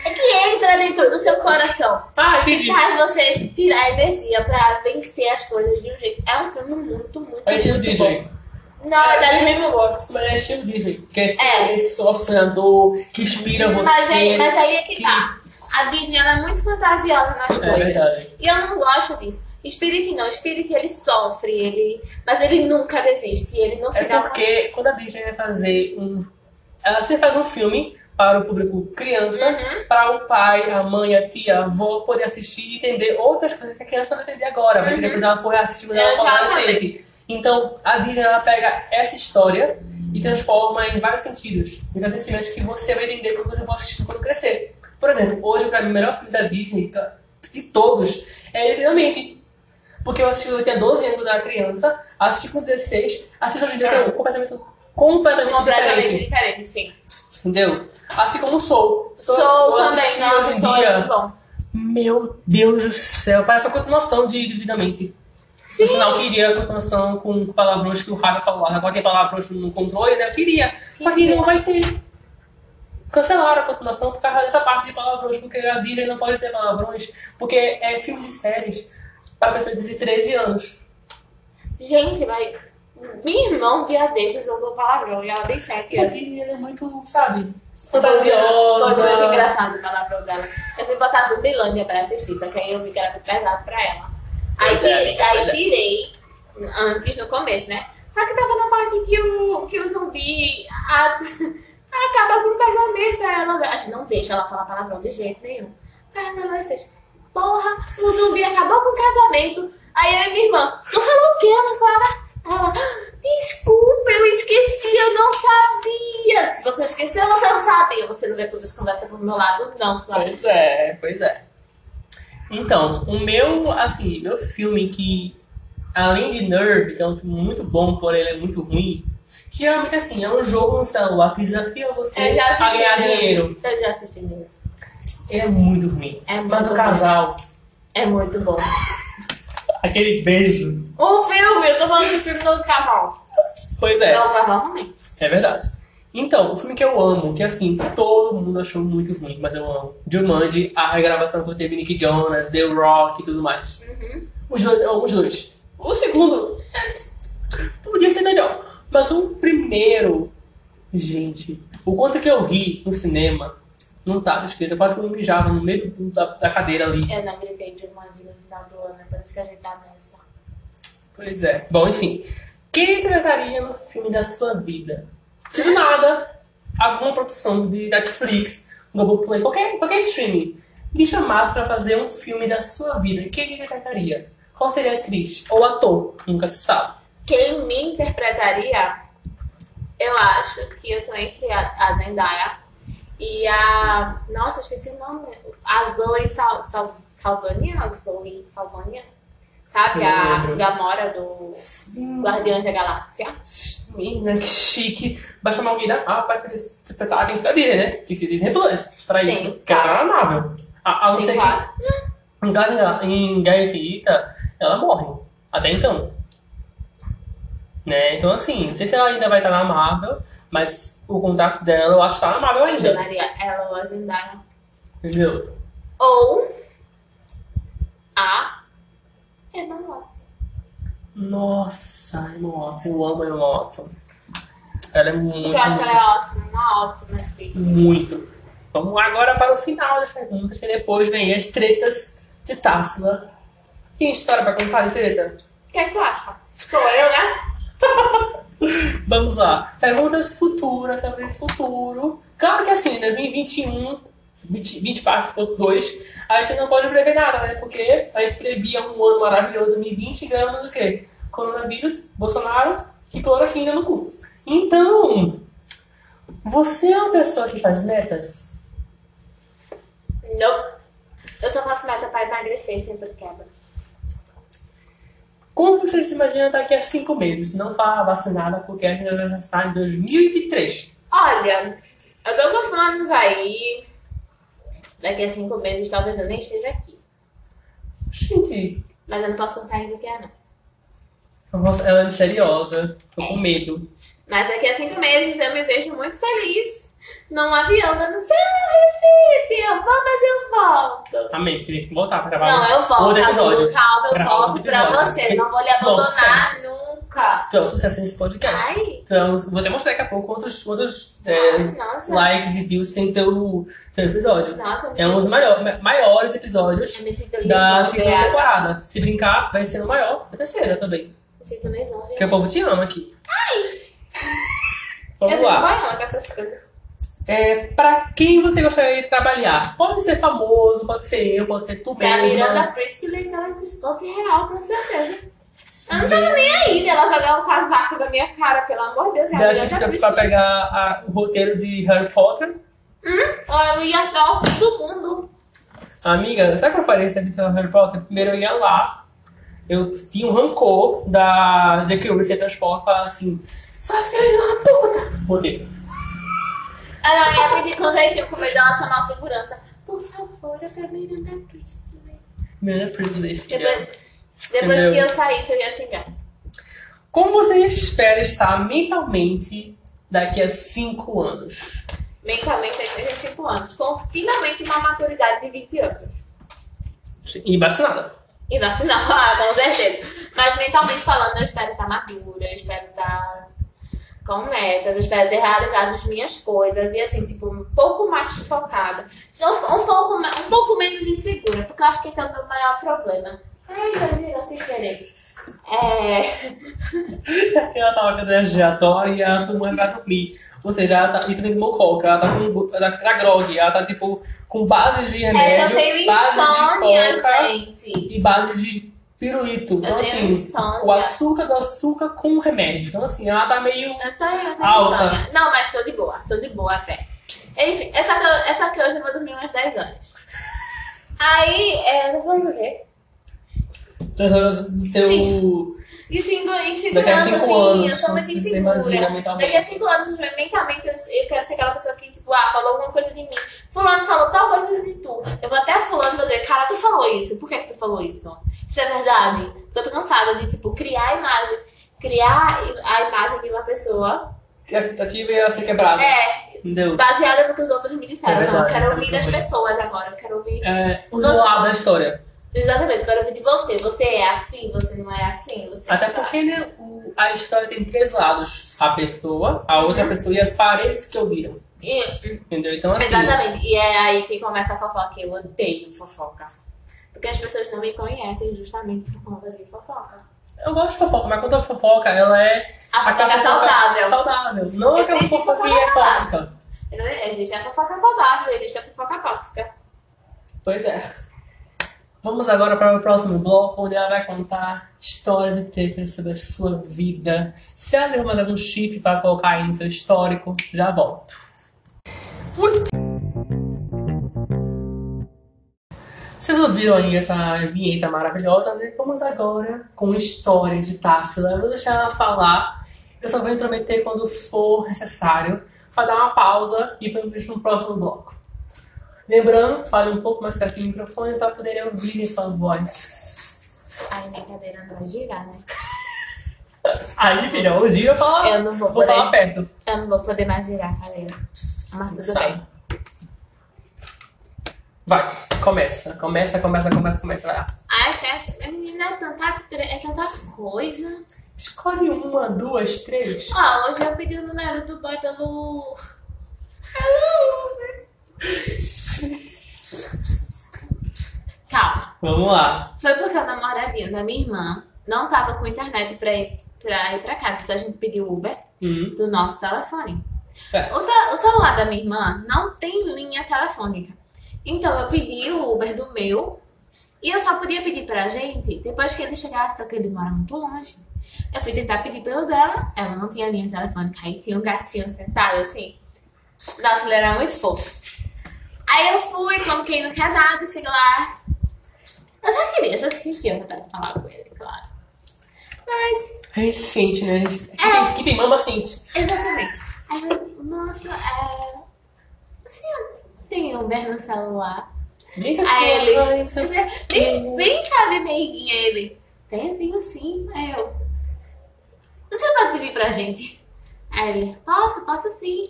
que entra dentro do seu coração. Ah, Que entendi. faz você tirar energia pra vencer as coisas de um jeito. É um filme muito, muito, É muito DJ. bom. Não, é da DreamWorks. Mas é estilo Disney. Que é esse, É. esse só sonhador que inspira você. Mas aí, mas aí é que que- tá. A Disney ela é muito fantasiosa nas É coisas. verdade. E eu não gosto disso. Spirit não, Spirit ele sofre, ele... mas ele nunca desiste. Ele não se É porque quando a Disney vai fazer um. Ela sempre faz um filme para o público criança, Uhum. para o pai, a mãe, a tia, a avó poder assistir e entender outras coisas que a criança não vai entender agora, vai entender quando ela for assistir quando ela for adolescente. Então a Disney ela pega essa história e transforma em vários sentidos. Em vários sentimentos que você vai entender quando você for assistir quando crescer. Por exemplo, hoje, pra mim, o melhor filme da Disney, de todos, é Eternamente. Porque eu assisti, eu tinha 12 anos quando eu era criança, assisti com 16, assisti hoje em dia, tem um comportamento completamente, completamente diferente. diferente, sim. Entendeu? Assim como Soul. Soul eu também, nossa, Soul é muito bom. Meu Deus do céu, parece uma continuação de Divididamente. Sim. No final, eu queria a continuação com palavrões que o Raga falou. Agora tem palavrões no controle, né? Eu queria. Só que não vai ter. Cancelaram a continuação por causa dessa parte de palavrões, porque a Disney não pode ter palavrões, porque é filmes e séries para pessoas de 13 anos. Gente, mas... Minha irmã, um dia desses, usou palavrão e ela tem sete E a anos. Disney ela é muito, sabe? Foi muito Fantasiosa. engraçado o palavrão dela. Eu fui botar Zumbilândia pra assistir, só que aí eu vi que era muito pesado pra ela. Aí, é, tirei- amiga, aí é. tirei, antes, no começo, né? Só que tava na parte que o, que o zumbi a- acaba com o casamento. Ela a gente não deixa ela falar palavrão de jeito nenhum. Aí ela fez, porra, o zumbi acabou com o casamento. Aí eu e minha irmã, tu falou o quê? Ela fala, ela, desculpa, eu esqueci, eu não sabia. Se você esqueceu, você não sabia. Você não vê todas as conversas pro meu lado, não, sua Pois é, pois é. Então, o meu, assim, meu filme que, além de Nerve, que é um filme muito bom, porém ele é muito ruim, que geralmente, assim, é um jogo no celular que desafia você já a ganhar dinheiro. Eu já assisti. né? Ele é muito ruim. É muito Mas o bom. casal, É muito bom. aquele beijo, O filme, eu tô falando do filme do cavalo. pois é, Não, o cavalo também. é verdade. Então, o filme que eu amo, que assim, todo mundo achou muito ruim, mas eu amo. Jumanji, a gravação que teve Nick Jonas, The Rock e tudo mais. Uhum. Os dois, eu amo os dois. O segundo é, podia ser melhor. Mas o primeiro, gente, o quanto que eu ri no cinema não tava escrito. Eu quase que eu mijava no meio da, da cadeira ali. Eu não gritei de uma no final do ano, é por isso que a gente tá nessa. Pois é. Bom, enfim. Quem interpretaria no filme da sua vida? Se do nada, alguma produção de Netflix, Globoplay, qualquer, qualquer streaming, lhe chamasse pra fazer um filme da sua vida, quem interpretaria? Qual seria a atriz? Ou ator? Nunca se sabe. Quem me interpretaria, eu acho que eu tô entre a, a Zendaya e a. Nossa, esqueci o nome. A Zoe Sal, Sal, Saldonia? A Zoe Saldonia? Sabe? Não A lembro. Gamora do Guardiões da Galáxia. Menina, que chique. Vai chamar alguém da ah, pra interpretar alguém da Disney, né? Tem que ser Disney Plus pra Sim, isso. É amável. A, a não Sim, ser claro. que em Infinita, ela morre. Até então. Né? Então, assim, não sei se ela ainda vai estar na Marvel, mas o contrato dela eu acho que tá na Marvel ainda. Maria, ela ou a Zendaya. Entendeu? Ou a Emma Watson. Nossa, Emma Watson, eu amo Emma Watson. Ela é muito, Porque eu acho que ela é ótima, uma ótima atriz. muito. Vamos agora para o final das perguntas, que depois vem as tretas de Tássila. Tem história para contar de treta? O que é que tu acha? Sou eu, né? Vamos lá. Perguntas futuras sobre o futuro. Claro que assim, 2021, 20, 20 parte 2, a gente não pode prever nada, né? Porque a gente previa um ano maravilhoso 2020 e ganhamos o quê? Coronavírus, Bolsonaro e cloroquina no cu. Então, você é uma pessoa que faz metas? Não. Eu só faço meta pra emagrecer, sempre quebra. Como você se imagina daqui a cinco meses? Não fala vacinada porque a gente vai estar em 2023. Olha, eu tô com os planos aí. Daqui a cinco meses talvez eu nem esteja aqui. Gente, Mas eu não posso contar ainda o que é, não. nossa, ela é misteriosa. Tô com medo. Mas daqui a cinco meses eu me vejo muito feliz num avião dando tchau, Recife, eu vou, mas eu volto. Amém, queria voltar pra gravar Não, eu volto, episódio. calma, eu Pra volto pra você. Não vou lhe é abandonar nunca. Tu é um sucesso nesse podcast. Ai, Então, vou te mostrar daqui a pouco outros, outros é, nossa. likes e views sem teu, teu episódio. Nossa, eu É um dos maiores, episódios eu da segunda temporada. Se brincar, vai ser o maior da terceira também. Me sinto lisonjeada. Porque o povo te ama aqui. Eu Vamos fico lá. banhando com essas coisas. É, pra quem você gostaria de trabalhar? Pode ser famoso, pode ser eu, pode ser tu Da mesma. Miranda Priestley, se ela fosse real, com certeza. Eu não tava nem aí dela jogar um casaco na minha cara, pelo amor de Deus. A Dá Miranda tipo pra pegar a- o roteiro de Harry Potter. Ó, Eu ia dar o fim do mundo. Amiga, sabe o que eu faria se eu Harry Potter? Primeiro eu ia lá, eu tinha um rancor da J.K. Rowling ser transporte e falar assim, sua filha é uma puta! Roteiro. Ela Ah, ia pedir com jeitinho, com medo dela chamar a segurança. Por favor, é pra Miranda Priestley. Minha Priestley, filha. Depois, depois Entendeu? que eu saísse, eu ia xingar. Como você espera estar mentalmente daqui a cinco anos? Mentalmente, eu tenho 35 anos. Com finalmente uma maturidade de 20 anos. E vacinada. E vacinar, ah, com certeza. Mas mentalmente falando, eu espero estar madura, eu espero estar com metas, eu espero ter realizado as minhas coisas e assim, tipo, um pouco mais focada. Um, um, pouco, um pouco menos insegura, porque eu acho que esse é o meu maior problema. Ai, meu girou sem querer. É. Ela tava com energia giratória e ela tomou pra dormir. Ou seja, ela tá, e também tomou coca, ela tá com ela tá grog, ela tá tipo com bases de É remédio, eu tenho bases insônia, de coca gente. e bases de pirulito. Então Eu tenho assim, insônia. o açúcar do açúcar com o remédio. Então assim, ela tá meio. Eu tô, eu tô Alta. insônia. Não, mas tô de boa, tô de boa até. Enfim, essa que, eu- essa que hoje eu vou dormir umas 10 horas. Aí, é, eu tô falando o quê? do seu. Sim. E cinco, Daqui a insegurança, cinco assim, anos, eu sou muito insegura. Daqui a cinco anos, mentalmente, eu, eu quero ser aquela pessoa que, tipo, ah, falou alguma coisa de mim. Fulano falou tal coisa de tu. Eu vou até fulano e vou dizer, cara, tu falou isso. Por que que tu falou isso? Isso é verdade? Porque eu tô cansada de, tipo, criar a imagem, criar a imagem de uma pessoa. Tentativa ia ser quebrada. É, Entendeu? baseada no que os outros me disseram. É não, eu verdade, quero é ouvir das pessoas agora. Eu quero ouvir. É, o lado da história. Exatamente, eu quero ouvir de você. Você é assim, você não é assim, você Até é assim. porque, né, o- a história tem três lados. A pessoa, a outra Uhum. pessoa e as paredes que ouviram. E, Entendeu? Então, assim, Exatamente. E é aí que começa a fofoca. Eu odeio fofoca. Porque as pessoas não me conhecem justamente por conta de fofoca. eu gosto de fofoca, mas quando a fofoca, ela é A fofoca é saudável. saudável. Não aquela Existe fofoca que fofoca é tóxica. Existe a fofoca saudável, existe a fofoca tóxica. Pois é. Vamos agora para o próximo bloco, onde ela vai contar histórias e tretas sobre a sua vida. Se ela deu mais algum chip para colocar aí no seu histórico, já volto. Vocês ouviram aí essa vinheta maravilhosa, né? Vamos agora com a história de Társila. Eu vou deixar ela falar. Eu só vou intrometer quando for necessário, para dar uma pausa e para o próximo bloco. Lembrando, fale um pouco mais perto do microfone para poderem ouvir sua voz. Aí minha cadeira não vai girar, né? Aí, filha, hoje eu falo. Eu não vou Vou falar poder. perto. Eu não vou poder mais girar a cadeira. Mas tudo Sai. bem. Vai, começa, começa, começa, começa, começa, vai lá. Ai, é, menina, é tanta, tre- é tanta coisa. Escolhe uma, duas, três. Ó, hoje eu pedi o número do boy pelo. Calma. Vamos lá. Foi porque o namoradinho da minha irmã não tava com internet pra ir pra, ir pra casa. Então a gente pediu Uber Hum, do nosso telefone. certo. O, te- o celular da minha irmã não tem linha telefônica. Então eu pedi o Uber do meu e eu só podia pedir pra gente depois que ele chegasse, só que ele mora muito longe. Eu fui tentar pedir pelo dela, ela não tinha linha telefônica, aí tinha um gatinho sentado assim. Nossa, ele era muito fofo. Aí eu fui, como quem não quer nada, cheguei lá. Eu já queria, já sentia vontade de falar com ele, claro. Mas, A gente sente, né? A gente... É. Quem, quem tem mama sente. exatamente. Aí eu, moça, é. Senhor tem Uber no celular? Nem se Aí ele. Ai, isso Você, aqui. nem, nem sabe, meiguinha, ele. Tenho, tenho sim. Aí eu. O senhor pode pedir pra gente? Aí ele, posso, posso sim.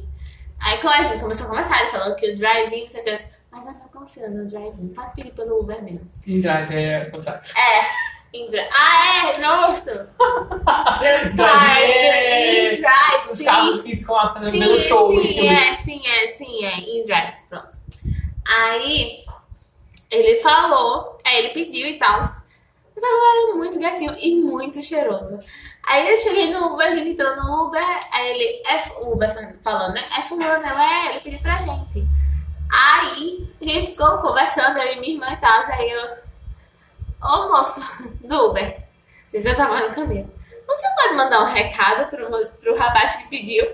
Aí quando a gente começou a conversar, ele falou que o drive-in, eu disse, mas eu não confio no drive-in, pode pedir pelo Uber mesmo. Em drive, é contrário. É, em drive. Ah, é, nossa! No Drive, drive, é. em drive, Os sim. carros que ficam lá fazendo Sim, show sim, filme. é, sim, é, sim, é, em drive, pronto. Aí, ele falou, aí ele pediu e tal. Mas agora era muito gatinho e muito cheiroso. Aí eu cheguei no Uber, a gente entrou no Uber, aí ele, é o Uber falando, né? É fulano, é, ele pediu pra gente. Aí, a gente ficou conversando, eu e minha irmã e tal, aí eu, ô moço do Uber, você já tava no caminho. Você pode mandar um recado pro, pro rapaz que pediu?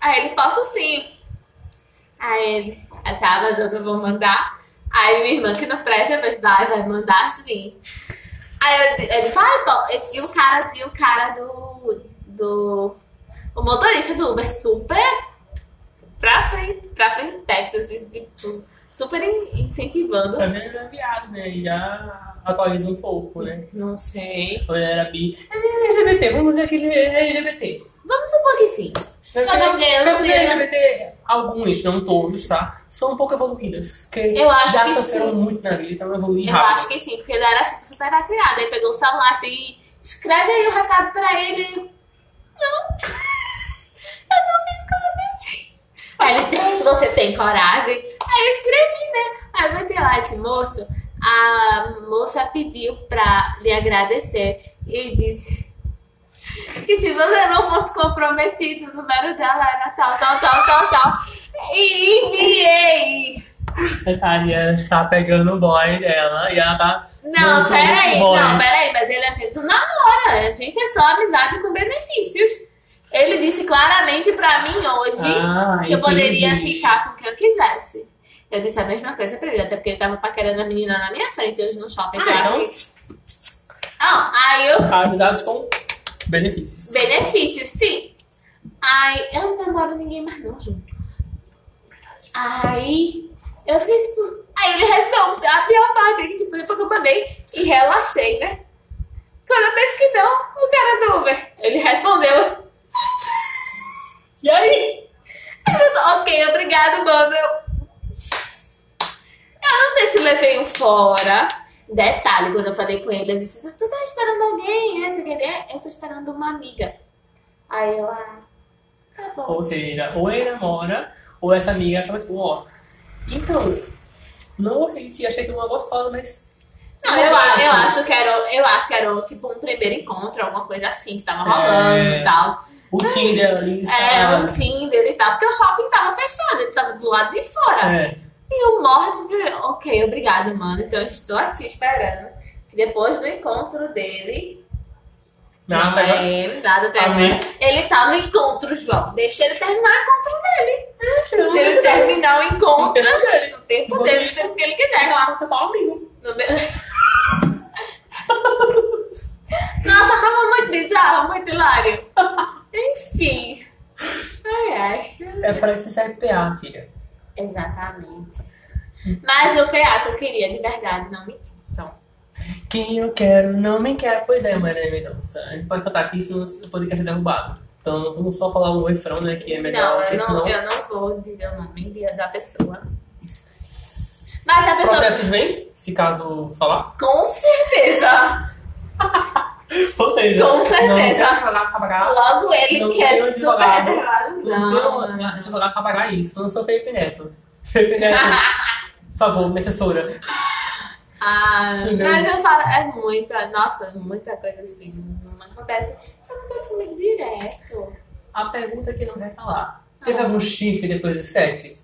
Aí ele, posso sim. Aí ele, ah, tá, mas eu não vou mandar. Aí minha irmã que não presta, fez, vai, vai mandar sim. Aí ele vai, pô, e o cara, e o cara do, do, o motorista do Uber super pra frente, pra frente, Texas, assim, tipo, super in- incentivando. Pra mim era viado, né? E já atualiza um pouco, né? Não sei. Quando ele era bi. É LGBT, vamos dizer que ele é LGBT. Vamos supor que sim. Cada um né? LGBT, alguns, não todos, tá? São um pouco evoluídas. Que Eu acho já que sofreram sim. muito na vida, então evoluir Eu rápido. acho que sim, porque ele era tipo super atirado. Aí pegou o celular assim, escreve aí o recado pra ele. Não. Eu não tenho coragem. Aí ele tem, você tem coragem? Aí eu escrevi, né? Aí eu botei lá esse moço. A moça pediu pra lhe agradecer e disse que se você não fosse comprometido, o número dela era tal, tal, tal, tal, tal. E enviei. Detalhe, ela está pegando o boy dela e ela tá. Não, peraí, não, peraí, mas ele a gente não namora, a gente é só amizade com benefícios. Ele disse claramente pra mim hoje Ah, que eu poderia ficar com quem eu quisesse. Eu disse a mesma coisa pra ele, até porque ele tava paquerando a menina na minha frente hoje no shopping. Ah, então- Não, aí eu. Amizades com benefícios. Benefícios, sim. Aí eu não namoro ninguém mais não, Ju. Aí eu fiquei tipo. Aí ele não, a pior parte tipo, depois que eu mandei e relaxei, né? Quando eu penso que não, o cara do Uber, ele respondeu. E aí? Eu, ok, obrigado, mano. Eu, eu não sei se levei um fora. Detalhe, quando eu falei com ele, ele disse, tu tá esperando alguém? É? Eu tô esperando uma amiga. Aí eu, ah, tá bom. Ou seja, ou ele namora, ou essa amiga só tipo, ó. Então, não gostei ti, achei que uma gostosa, mas. Não, eu, a- eu acho que era, eu acho que era tipo um primeiro encontro, alguma coisa assim, que tava rolando É. e tal. O Tinder ali, É, um Tinder e tal, porque o shopping tava fechado, ele tava do lado de fora. É. E eu de dizer, ok, obrigado, mano. Então eu estou aqui esperando que depois do encontro dele. Não, não é ele, nada até Amém. agora. Ele tá no encontro, João. Deixa ele terminar o encontro dele. Não Se ele terminar o Não encontro, tem nada dele. no tempo dele, tempo que ele quiser. Claro, tá pau amigo. No meu- Nossa, tava muito bizarro, muito hilário. Enfim. Ai, ai. É pra isso serve PA, filha. Exatamente. Mas o PA que eu queria de verdade, não me então. Quem eu quero não me quer. Pois é, Maria Mendonça. A gente pode contar aqui, senão o podcast é derrubado. Então vamos só falar o refrão, né? Que é melhor, Não, eu não, senão. eu não vou dizer o nome da pessoa. Mas a pessoa. Processos vem, se caso falar. Com certeza! Ou seja, Com certeza. Não papagaio. Logo ele Não que tem super. Não, Não, não, não. advogado papagaio isso. Eu não sou Felipe Neto. Felipe Neto, por favor, minha assessora. Ah, mas eu falo, é muita, nossa, muita coisa assim. Não acontece. Isso acontece comigo direto. A pergunta que não vai falar. Teve Ah. algum chifre depois de sete?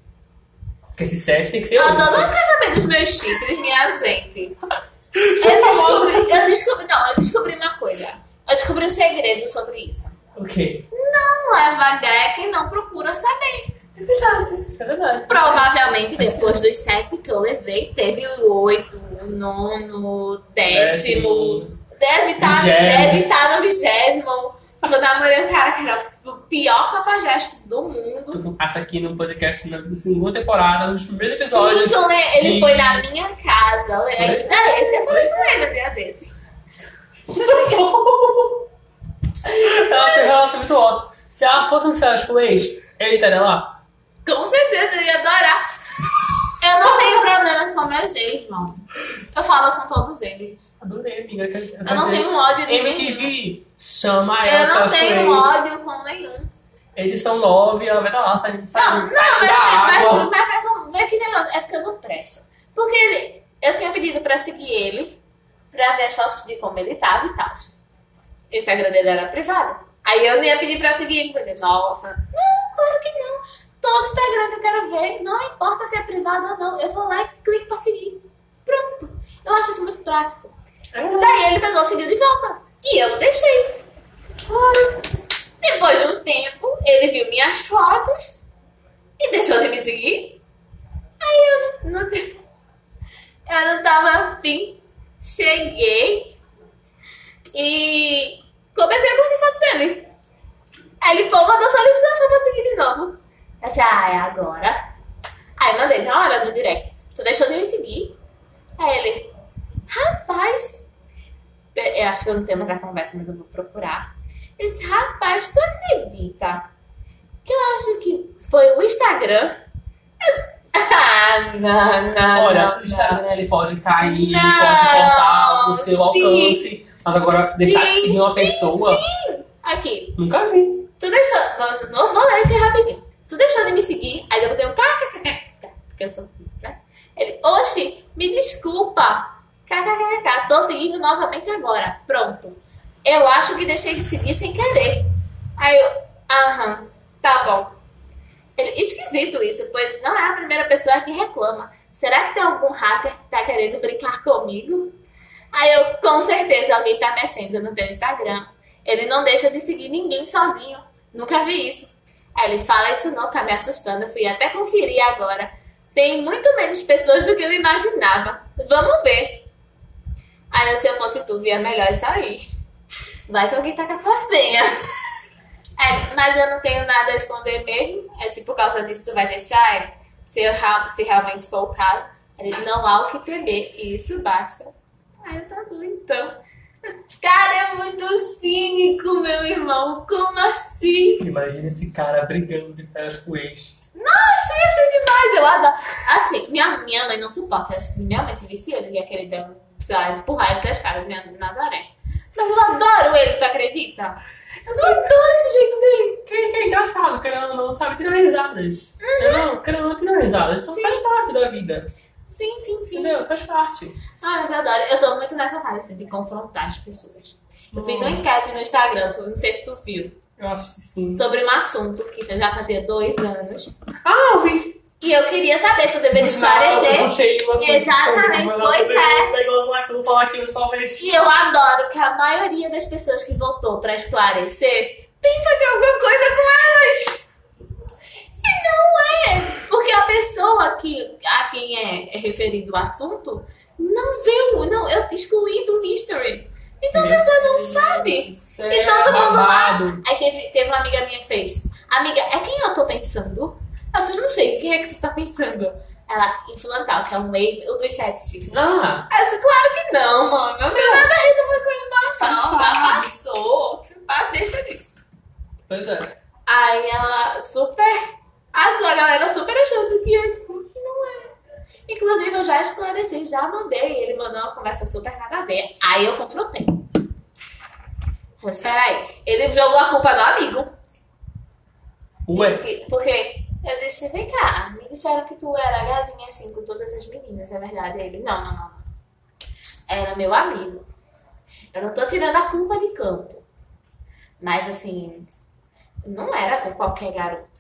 Porque esse sete tem que ser Ah, outro. todo mundo quer saber dos meus chifres, minha gente. Eu descobri, eu descobri, não, eu descobri uma coisa. Eu descobri um segredo sobre isso. O quê? Não leva gag e não procura saber. É verdade, é verdade. Provavelmente depois dos sete que eu levei, teve o oito, o nono, décimo. Deve estar Vigésimo. deve tá no vigésimo. Eu namorei um cara que era o pior cafajeste do mundo. Tu passa aqui no podcast na segunda temporada, nos primeiros episódios. Sim, tu le- ele foi na minha casa. Aí, ah, esse eu falei com ele um dia desse. ela tem um relacionamento ótimo. Se ela fosse um flash com o ex, ele estaria lá. Com certeza, eu ia adorar. Eu não tenho problema com meus ex, irmão. Eu falo com todos eles. Adorei, amiga. quer- Eu não tenho ódio de nenhum. MTV, chama ela Eu não tenho ódio com nenhum. Edição 9, ela vai estar lá saindo, Não, saindo, não, saindo mas, da mas, água. mas, mas, vê que negócio, é porque eu não presto. Porque ele, eu tinha pedido pra seguir ele, pra ver as fotos de como ele tava e tal. O Instagram dele era privado. Aí eu nem ia pedir pra seguir. Falei, nossa, não, claro que não. Todo Instagram que eu quero ver, não importa se é privado ou não, eu vou lá e clico pra seguir. Pronto. Eu acho isso muito prático. É, Daí ele pegou, seguiu de volta. E eu deixei. Depois de um tempo, ele viu minhas fotos e deixou de me seguir. Aí eu não, não, eu não tava afim. Cheguei e comecei a curtir foto dele. Aí ele pô, mandou solicitação pra seguir de novo. Eu disse, ah, é agora. Aí eu mandei na hora no direct. Tu deixou de me seguir? Aí ele, rapaz, eu acho que eu não tenho mais a conversa, mas eu vou procurar. Ele disse, rapaz, tu acredita que eu acho que foi o Instagram? Ah, não, não, Olha, não, o Instagram não. ele pode cair, ele Não, pode cortar o seu sim. alcance. Mas agora, deixar de Sim, seguir uma pessoa, Aqui, nunca vi. tu deixou. Nossa, não vou ler aqui rapidinho. Tu deixou de me seguir, aí eu botei um kkkk, porque eu sou. né? Ele, oxi, me desculpa. KKKK, tô seguindo novamente agora. Pronto. Eu acho que deixei de seguir sem querer. Aí eu, aham, tá bom. Ele, esquisito isso, pois não é a primeira pessoa que reclama. Será que tem algum hacker que tá querendo brincar comigo? Aí eu, com certeza, alguém tá mexendo no teu Instagram. Ele não deixa de seguir ninguém sozinho. Nunca vi isso. Aí ele fala isso não, tá me assustando. Eu fui até conferir agora. Tem muito menos pessoas do que eu imaginava. Vamos ver. Aí se eu fosse tu, via melhor aí. Vai que alguém tá com a tua senha. É, mas eu não tenho nada a esconder mesmo. É se por causa disso tu vai deixar, é, se, eu se realmente for o caso, ele não há o que temer. E isso basta. Aí eu tá bom, então. Cara, é muito cínico, meu irmão. Como assim? Imagina esse cara brigando de férias com o ex. Nossa, isso é demais, eu adoro. Assim, minha, minha mãe não suporta. Acho que minha mãe se visse ele, ia querer dar, lá, empurrar ele pelas caras, minha Nazaré. Mas eu adoro ele, tu acredita? Eu adoro esse jeito dele. Que, que é engraçado, querendo ou não, sabe tirar risadas. Não, querendo ou não, tirar risadas. Isso Sim. faz parte da vida. Sim, sim, sim. Entendeu? Faz parte. Ah, mas eu adoro. Eu tô muito nessa fase, assim, de confrontar as pessoas. Eu fiz uma Nossa. enquete no Instagram, tu, não sei se tu viu, Eu acho que sim. sobre um assunto que já fazia dois anos. Ah, eu vi. E eu queria saber se eu deveria sinal, Eu esclarecer. puxei o assunto. Exatamente, pois é. E eu adoro que a maioria das pessoas que votou pra esclarecer pensa que é alguma coisa com elas. E não é! Porque a pessoa que, a quem é, é referido o assunto não viu, não, eu excluí do history. Então a Meu pessoa não Deus sabe. céu, E todo mundo lá. babado. Aí teve, teve uma amiga minha que fez. Amiga, é quem eu tô pensando? Eu não sei, quem é que tu tá pensando? Ela, Infilantal, que é um wave, o dos sete chifres. Ah, disse, claro que não, mano. Não tenho nada a resolver com ele mais, não. Já passou. Deixa disso. pois é. Aí ela super. A tua galera super achando que é tipo, que não é. Inclusive, eu já esclareci, já mandei. Ele mandou uma conversa super nada a ver. Aí eu confrontei. Mas peraí. Ele jogou a culpa do amigo. Ué, que- porque eu disse, vem cá, me disseram que tu era galinha assim com todas as meninas, é verdade? Ele, não, não, não. Era meu amigo. Eu não tô tirando a culpa de campo. Mas assim, não era com qualquer garoto.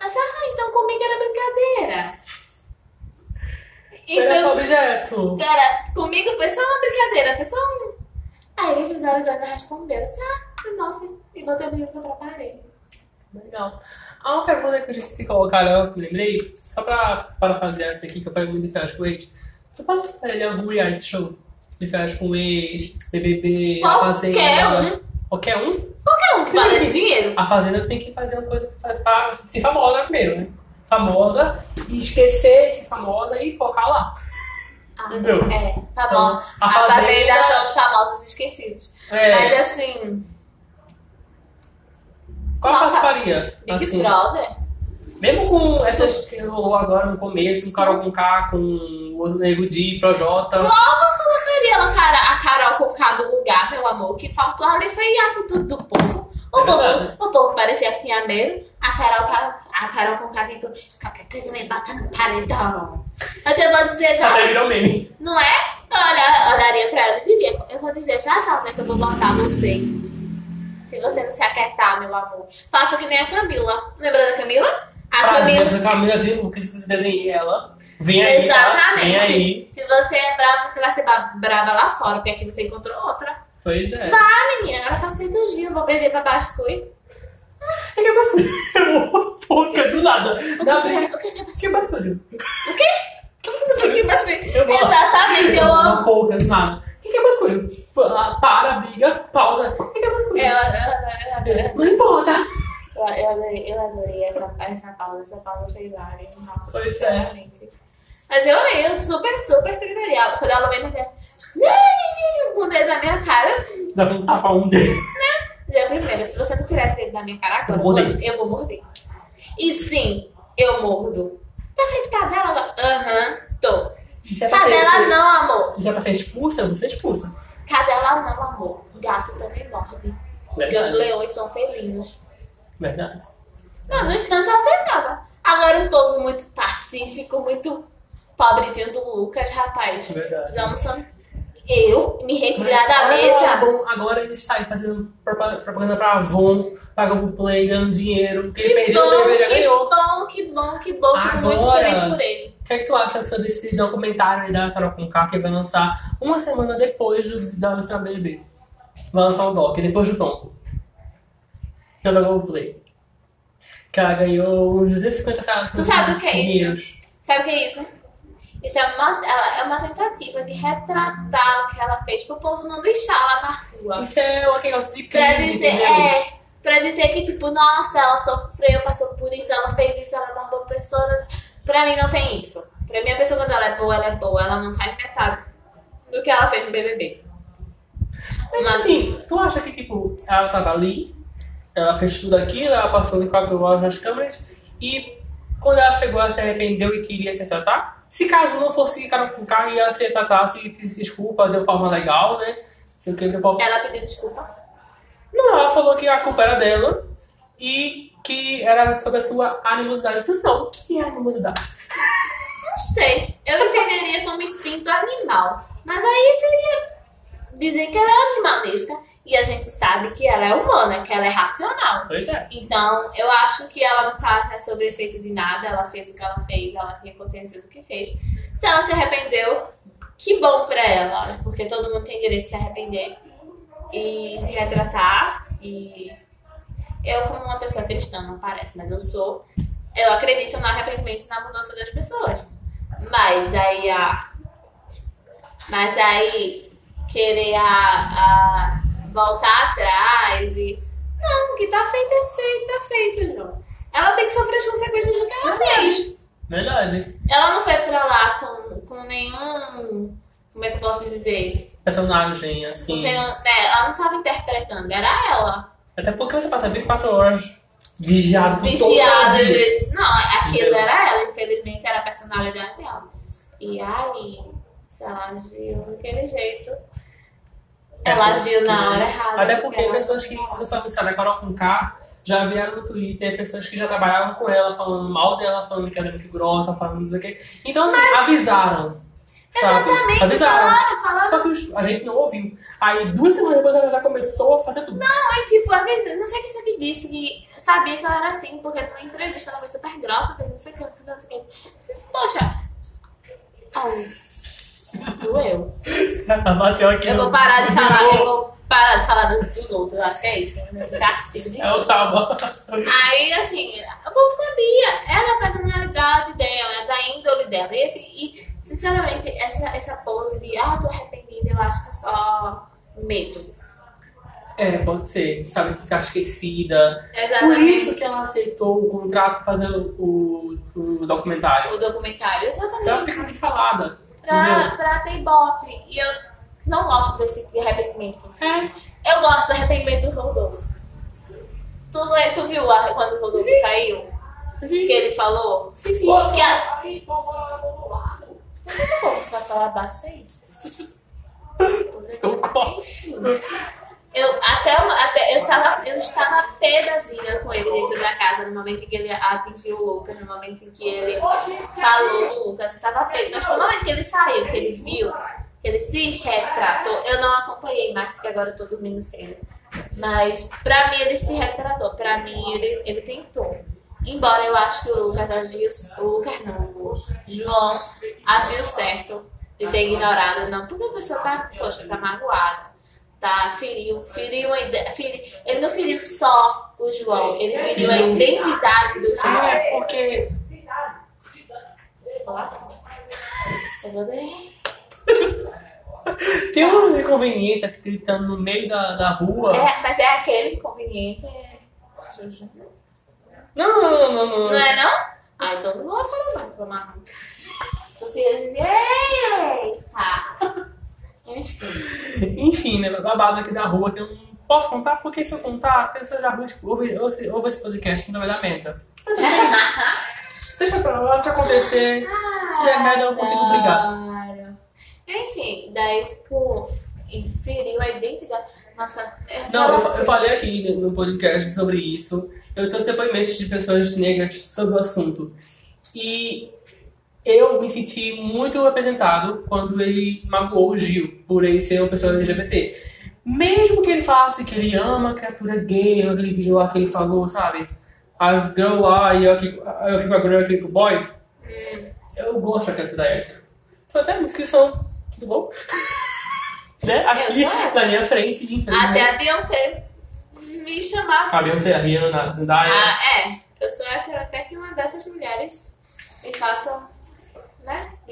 Mas, ah, então comigo era brincadeira. era só Então, objeto. era, comigo foi só uma brincadeira, foi só um. Aí ele visualizando e respondeu, eu disse, ah, nossa, e botei o menino contra a parede. Legal. Há uma pergunta que eu disse que colocaram, eu lembrei, só pra, para fazer essa aqui, que eu falei muito de férias com ex. Tu participaria de algum reality show? De férias com ex, BBB, A Fazenda? Qualquer um. Qualquer um? Qualquer um que valesse dinheiro. A Fazenda tem que fazer uma coisa pra, ser famosa primeiro, né? Famosa e esquecer de ser famosa e focar lá. Ah, Entendeu? é, tá Então, bom. a A Fazenda- Fazenda são os famosos esquecidos. É, Mas assim, qual nossa, participaria? Big Assim, Brother. Mesmo com essas que rolou agora no começo, com Carol com K, com o Nego Di, Projota. Colocaria ela, cara, a Carol com cada lugar, meu amor. O que faltou ali foi a atitude do povo. O, É verdade. povo, o povo parecia que tinha medo. A Carol, a Carol com cada qualquer coisa me bata no paredão. Mas eu vou dizer já, Até virou meme. não é? Eu olha- olharia pra ela e diria, eu vou dizer já já como é que eu vou botar você. Se você não se aquietar, meu amor. Faça que nem a Camila. Lembra da Camila? A Camila. A Camila de que você desenhei ela. Vem aí. tá? Vem Exatamente. aí. Se você é brava, você vai ser brava lá fora, porque aqui você encontrou outra. Pois é. Ah, menina, agora faço feitogia, vou perder pra baixo, fui. É que eu gosto. Pouca, do nada. O que foi? O que foi? Que barulho. O quê? Que barulho? Eu gosto. Exatamente, eu amo. pouca, do nada. O que é basculho? Para, briga, pausa. O que é basculho? Eu, eu, eu, eu, Não importa. Eu, eu adorei, eu adorei essa, essa pausa, essa pausa foi várias. Nossa, Pois é. sinceramente. Mas eu amei, eu super, super treinaria. Quando ela vem na minha. Com o dedo na minha cara, Dá pra um tapa um dedo. Já primeiro, se você não tirar esse dedo da minha cara agora, Eu vou morder. eu vou morder. E sim, eu mordo. Tá feito cadela agora? Aham, tô. Isso é pra ser- Cadela não, amor. Isso é pra ser expulsa? Você é expulsa. Cadela não, amor. Gato também morde. Porque os leões são felinos. Verdade. Não, no instante eu aceitava. Agora um povo muito pacífico, muito pobrezinho do Lucas, rapaz. Verdade. Já almoçando. Eu me retirar da mesa. bom, agora ele está aí fazendo propa- propaganda pra Avon, pagando pro Play, ganhando dinheiro. Porque ele Que perdeu, bom, ele já que ganhou. bom, que bom, que bom. Fico muito feliz por ele. O que é que tu acha sobre esse documentário aí da Carol Conká que vai lançar uma semana depois do, da lançar BBB? Vai lançar o doc, depois do Tom. Pela Globoplay. Que ela ganhou uns 250 centavos. Tu sabe o que é isso? Sabe o que é isso? Isso é uma, ela- é uma tentativa de retratar o que ela fez pro povo não lixar lá na rua. Isso é um negócio de Pra crise, dizer, é, pra dizer que, tipo, nossa, ela sofreu, passou por isso, ela fez isso, ela matou pessoas. Pra mim não tem isso. Pra mim a pessoa quando ela é boa, ela é boa, ela não faz metade do que ela fez no BBB. Mas Mas- assim, tu acha que tipo, ela tava ali, ela fez tudo aquilo, ela passou de quatro horas nas câmeras e quando ela chegou, ela se arrependeu e queria se tratar? Se caso não fosse cara com cara, se tratar, se pedisse desculpa de uma forma legal, né? Se o Ela pediu desculpa. Não, ela falou que a culpa era dela e que era sobre a sua animosidade. Mas não, o que é animosidade? Não sei. Eu entenderia como instinto animal. Mas aí seria dizer que ela é animalista. E a gente sabe que ela é humana, que ela é racional. Pois é. Então, eu acho que ela não tá sob efeito de nada. Ela fez o que ela fez, ela tinha consciência do que fez. Se ela se arrependeu, que bom pra ela. Porque todo mundo tem direito de se arrepender e se retratar. E eu, como uma pessoa cristã, não parece, mas eu sou. Eu acredito no arrependimento e na mudança das pessoas. Mas daí a. Mas aí querer a, a voltar atrás e. Não, o que tá feito é feito, tá feito, João. Ela tem que sofrer as consequências do que ela fez. Verdade. Ela não foi pra lá com, com nenhum. Como é que eu posso dizer? Personagem, assim. Né, ela não tava interpretando, era ela. Até porque você passa 24 horas vigiado por todo Vigiada. De- Não, aquilo Entendeu? era ela, infelizmente era a personalidade dela. E aí, se ela agiu daquele jeito, ela agiu na hora errada. Até porque pessoas que se você pensar na Carol com K já vieram no Twitter, pessoas que já trabalhavam com ela, falando mal dela, falando que ela é muito grossa, falando não sei o quê. Então, assim, avisaram. Sabe? Exatamente, Avisaram. falaram, falaram. Só que os- a gente não ouviu. Aí, duas semanas depois, ela já começou a fazer tudo. Mas, tipo, a vezes, não sei quem foi que disse que sabia que ela era assim, porque numa entrevista ela foi super grossa, fez isso aqui, isso aqui, isso aqui. Disse, Poxa, ai, doeu. Ela bateu aqui Eu vou parar de falar, eu vou, parar de falar dos, outros, eu acho que é isso. Castigo É o Taba. Aí, assim, o povo sabia. É da personalidade dela, é da índole dela. E, assim, e sinceramente, essa, essa pose de, ah, tô arrependida, eu acho que é só medo. É, pode ser. Sabe, ficar esquecida. Por Exatamente. isso que ela aceitou o contrato pra fazer o, o documentário. O documentário, exatamente. Já fica ali falada. Pra, pra ter ibope. E eu não gosto desse tipo de arrependimento. É. Eu gosto do arrependimento do Rodolfo. Tu, é- tu viu a- quando o Rodolfo saiu? Que ele falou? Sim, sim. Que a... Só falar baixo aí. Eu gosto. Eu, até, até, eu, estava, eu estava pé da vida com ele dentro da casa no momento em que ele atingiu o Lucas, no momento em que ele falou do Lucas, eu estava pé. Mas no momento que ele saiu, que ele viu, que ele se retratou, eu não acompanhei mais, porque agora eu tô dormindo cedo. Mas pra mim ele se retratou, pra mim ele, ele tentou. Embora eu acho que o Lucas agiu. O Lucas não, o João agiu certo de ter ignorado, não. Porque a pessoa tá, poxa, tá magoada. Tá, feriu, feriu a ide- feri- Ele não feriu só o João, ele feriu a identidade do João. Ah, é porque. Tem uns inconvenientes aqui gritando no meio da, da rua. É, mas é aquele inconveniente. é- Não, não, não, não. Não é não? Ah, então não vou falar mais pra Marrom. Se você dizer, eita! Enfim. Enfim, né? Babado aqui da rua que eu não posso contar, porque se eu contar, a pessoa já ouve, ouve, ouve, esse podcast, então vai dar merda. Deixa pra lá, deixa acontecer. Se der merda, eu consigo brigar. Enfim, daí, tipo, feriu a identidade. Nossa, é Não, eu, eu falei aqui no podcast sobre isso. Eu trouxe depoimentos de pessoas negras sobre o assunto. E eu me senti muito representado quando ele magoou o Gil por ele ser uma pessoa LGBT. Mesmo que ele falasse que ele ama a criatura gay, aquele vídeo lá que ele falou, sabe? As girl lá e eu eu aqui com a girl aqui com o boy. Hum. Eu gosto da criatura hétero. Só até uma inscrição. Tudo bom? né? Aqui Eu na minha frente, infelizmente. Até a Beyoncé me chamar. A Beyoncé, a Rihanna, a Zendaya. Ah, é. Eu sou hétero até que uma dessas mulheres me faça,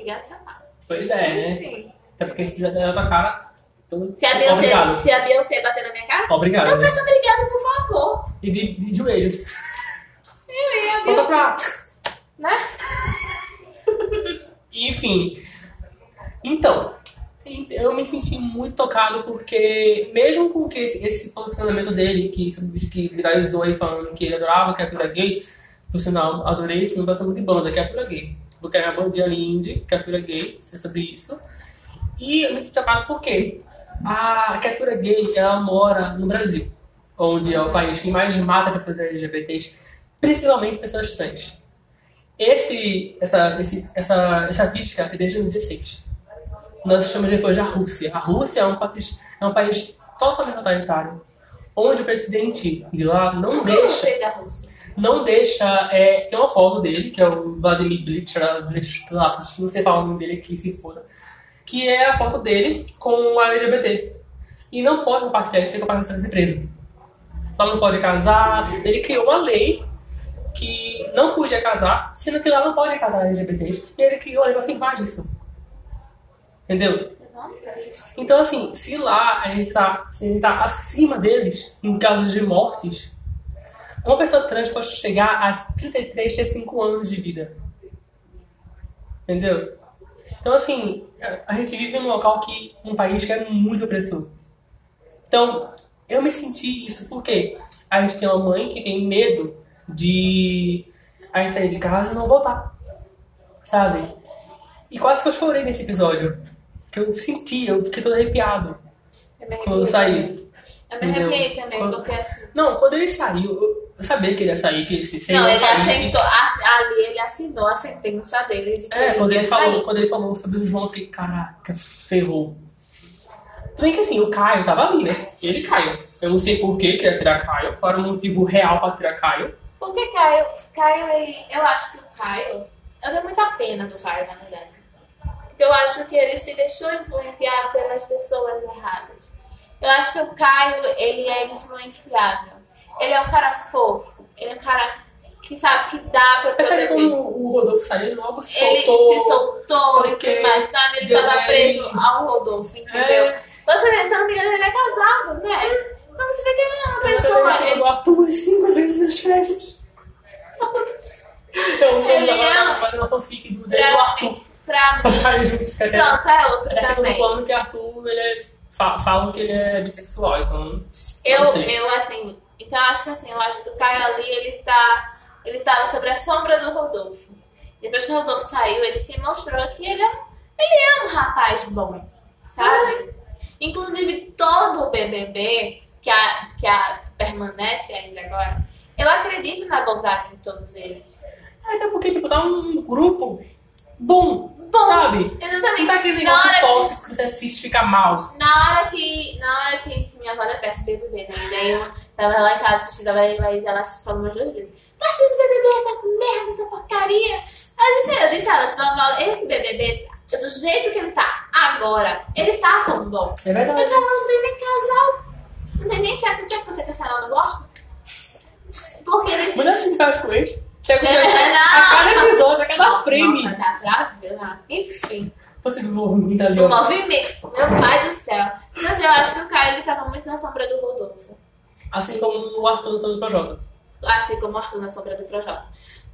de sapato. Pois é, né? Até porque se der na tua cara. Então, Se a, Beyoncé, Obrigado. se a Beyoncé bater na minha cara, Obrigado. eu né? peço obrigada, por favor. E de, de joelhos. Eu e a Volta pra. né? Enfim. Então, eu me senti muito tocado porque, mesmo com que esse, esse posicionamento dele, que esse vídeo que viralizou aí falando que ele adorava a criatura gay, por sinal, adorei esse, não gosta muito de banda, criatura gay. Vou criar uma bandinha ali indie, criatura gay, sei sobre isso. E eu me senti tocado porque a criatura gay, ela mora no Brasil, onde é o país que mais mata pessoas LGBTs, principalmente pessoas trans. Esse, essa, esse, essa estatística é desde 2016. Nós estamos depois da Rússia. A Rússia é um país, é um país totalmente totalitário, onde o presidente de lá não Eu deixa, gostei da Rússia. Não deixa, é, tem uma foto dele, que é o Vladimir Blitcher, não sei falar o nome dele aqui, se for, que é a foto dele com a LGBT. E não pode compartilhar isso sem compartilhar ser preso. Lá não pode casar. Ele criou uma lei que não podia casar, sendo que lá não pode casar LGBTs. E ele criou a lei pra afirmar isso. Entendeu? Então, assim, se lá a gente tá, se a gente tá acima deles, em casos de mortes, uma pessoa trans pode chegar a 33, 35 anos de vida. Entendeu? Então, assim, a- gente vive num local que, um país que é muito opressor. Então, eu me senti isso porque a gente tem uma mãe que tem medo de a gente sair de casa e não voltar. Sabe? E quase que eu chorei nesse episódio. Que eu senti, eu fiquei todo arrepiado Eu me quando eu saí. Eu me arrepiei também, Quando- porque assim. Não, quando ele saiu, eu- eu sabia que ele ia sair, que se, se Não, ele saísse- assentou, a- ali ele assinou a sentença dele de que É, quando ele, falou, sair. quando ele falou sobre o João, eu fiquei, caraca, ferrou. Bem que assim, o Caio tava ali, né? Ele caiu. Eu não sei por que que ia tirar Caio, qual era o motivo real pra tirar Caio. Porque Caio, Caio, eu acho que o Caio, eu tenho muita pena do Caio, na verdade. Porque eu acho que ele se deixou influenciar pelas pessoas erradas. Eu acho que o Caio, ele é influenciável. Ele é um cara fofo. Ele é um cara que sabe que dá pra Percebe proteger. como o Rodolfo saiu logo Ele soltou. se soltou e tudo mais. Então, ele deu estava preso ao Rodolfo, entendeu? É. Você vê, se eu não me engano, ele é casado, né? Então você vê que ele é uma pessoa. Ele Ele, o Arthur cinco vezes nas festas. Eu Ele lembro é fazendo uma fanfic do pra Arthur. pra mim. Pronto, é outro É segundo também. plano que Arthur, ele é, fa- falam que ele é bissexual, então. Eu, não eu, assim, então acho que assim, eu acho que o Caio ali, ele tá. Ele tava sobre a sombra do Rodolfo. Depois que o Rodolfo saiu, ele se mostrou que ele é, ele é um rapaz bom, sabe? Inclusive, todo o BBB que, a, que a, permanece ainda agora, eu acredito na bondade de todos eles. Até porque, tipo, dá um grupo bom, Bom, sabe? Exatamente. Não tá aquele Na negócio hora que- tóxico que você assiste e fica mal. Na hora que. Na hora que minha avó detesta BBB, né? Daí eu tava lá em casa assistindo a Laís, ela falou umas duas vezes. Tá assistindo BBB, essa merda, essa porcaria? Eu disse, eu disse ela, vovó, esse BBB, do jeito que ele tá agora, ele tá tão bom. É verdade. Mas ela não tem nem casal. Não tem nem tchaco que você que a senhora não gosta. Porque eles. Mas não é assim que faz com eles. Você É, a cada episódio, a cada frame. Nossa, pra ver lá. Enfim. Você viu o movimento ali, O movimento. Meu pai do céu. Mas eu acho que o Caio ele tava muito na sombra do Rodolfo. Assim como o Arthur no São Projota. Assim como o Arthur na sombra do Projota.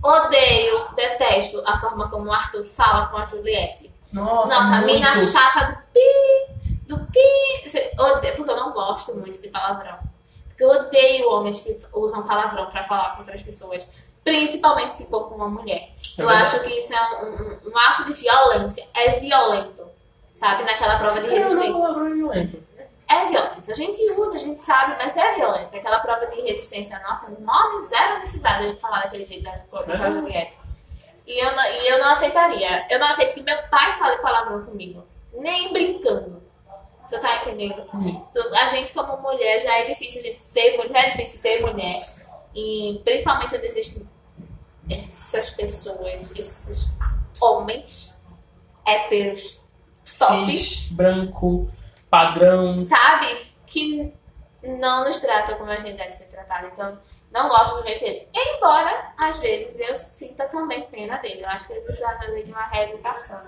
Odeio, detesto a forma como o Arthur fala com a Juliette. Nossa, Nossa, a muito. mina chata do pi, do pi. Odeio, porque eu não gosto muito de palavrão. Porque eu odeio homens que usam palavrão pra falar com outras pessoas. Principalmente se for com uma mulher. É eu acho que isso é um, um- um ato de violência. É violento. Sabe? Naquela prova de Não, resistência. é violento. É violento. A gente usa, a gente sabe, mas é violento. Aquela prova de resistência nossa, nome zero necessidade de falar daquele jeito da. Juliette. E eu, não, e eu não aceitaria. Eu não aceito que meu pai fale palavrão comigo. Nem brincando. Tu tá entendendo? Hum. Então, A gente, como mulher, já é difícil de ser mulher, é difícil ser mulher. E principalmente existem essas pessoas, esses homens héteros tops Cis, branco, padrão. sabe? Que não nos tratam como a gente deve ser tratado. Então, não gosto do jeito dele. Embora, às vezes, eu sinta também pena dele. Eu acho que ele precisava de uma reeducação,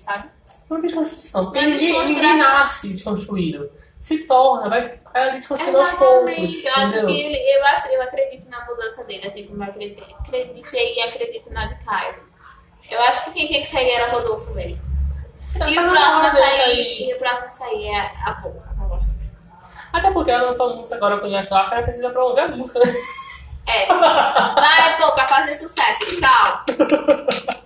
sabe? Uma desconstrução. Uma ninguém, ninguém nasce desconstruído. Se torna, vai ali desconstruindo aos poucos. Exatamente. Eu acho que ele, eu, acho, eu acredito na mudança dele, assim como eu acreditei, acreditei e acredito na de Caio. Eu acho que quem tinha que sair era Rodolfo mesmo. Tá E o próximo a sair, e o próximo a sair é a boca. Não gosto. Até porque ela lançou música agora com a Clark, ela precisa promover a música. né? É. Vai, boca, fazer sucesso. Tchau.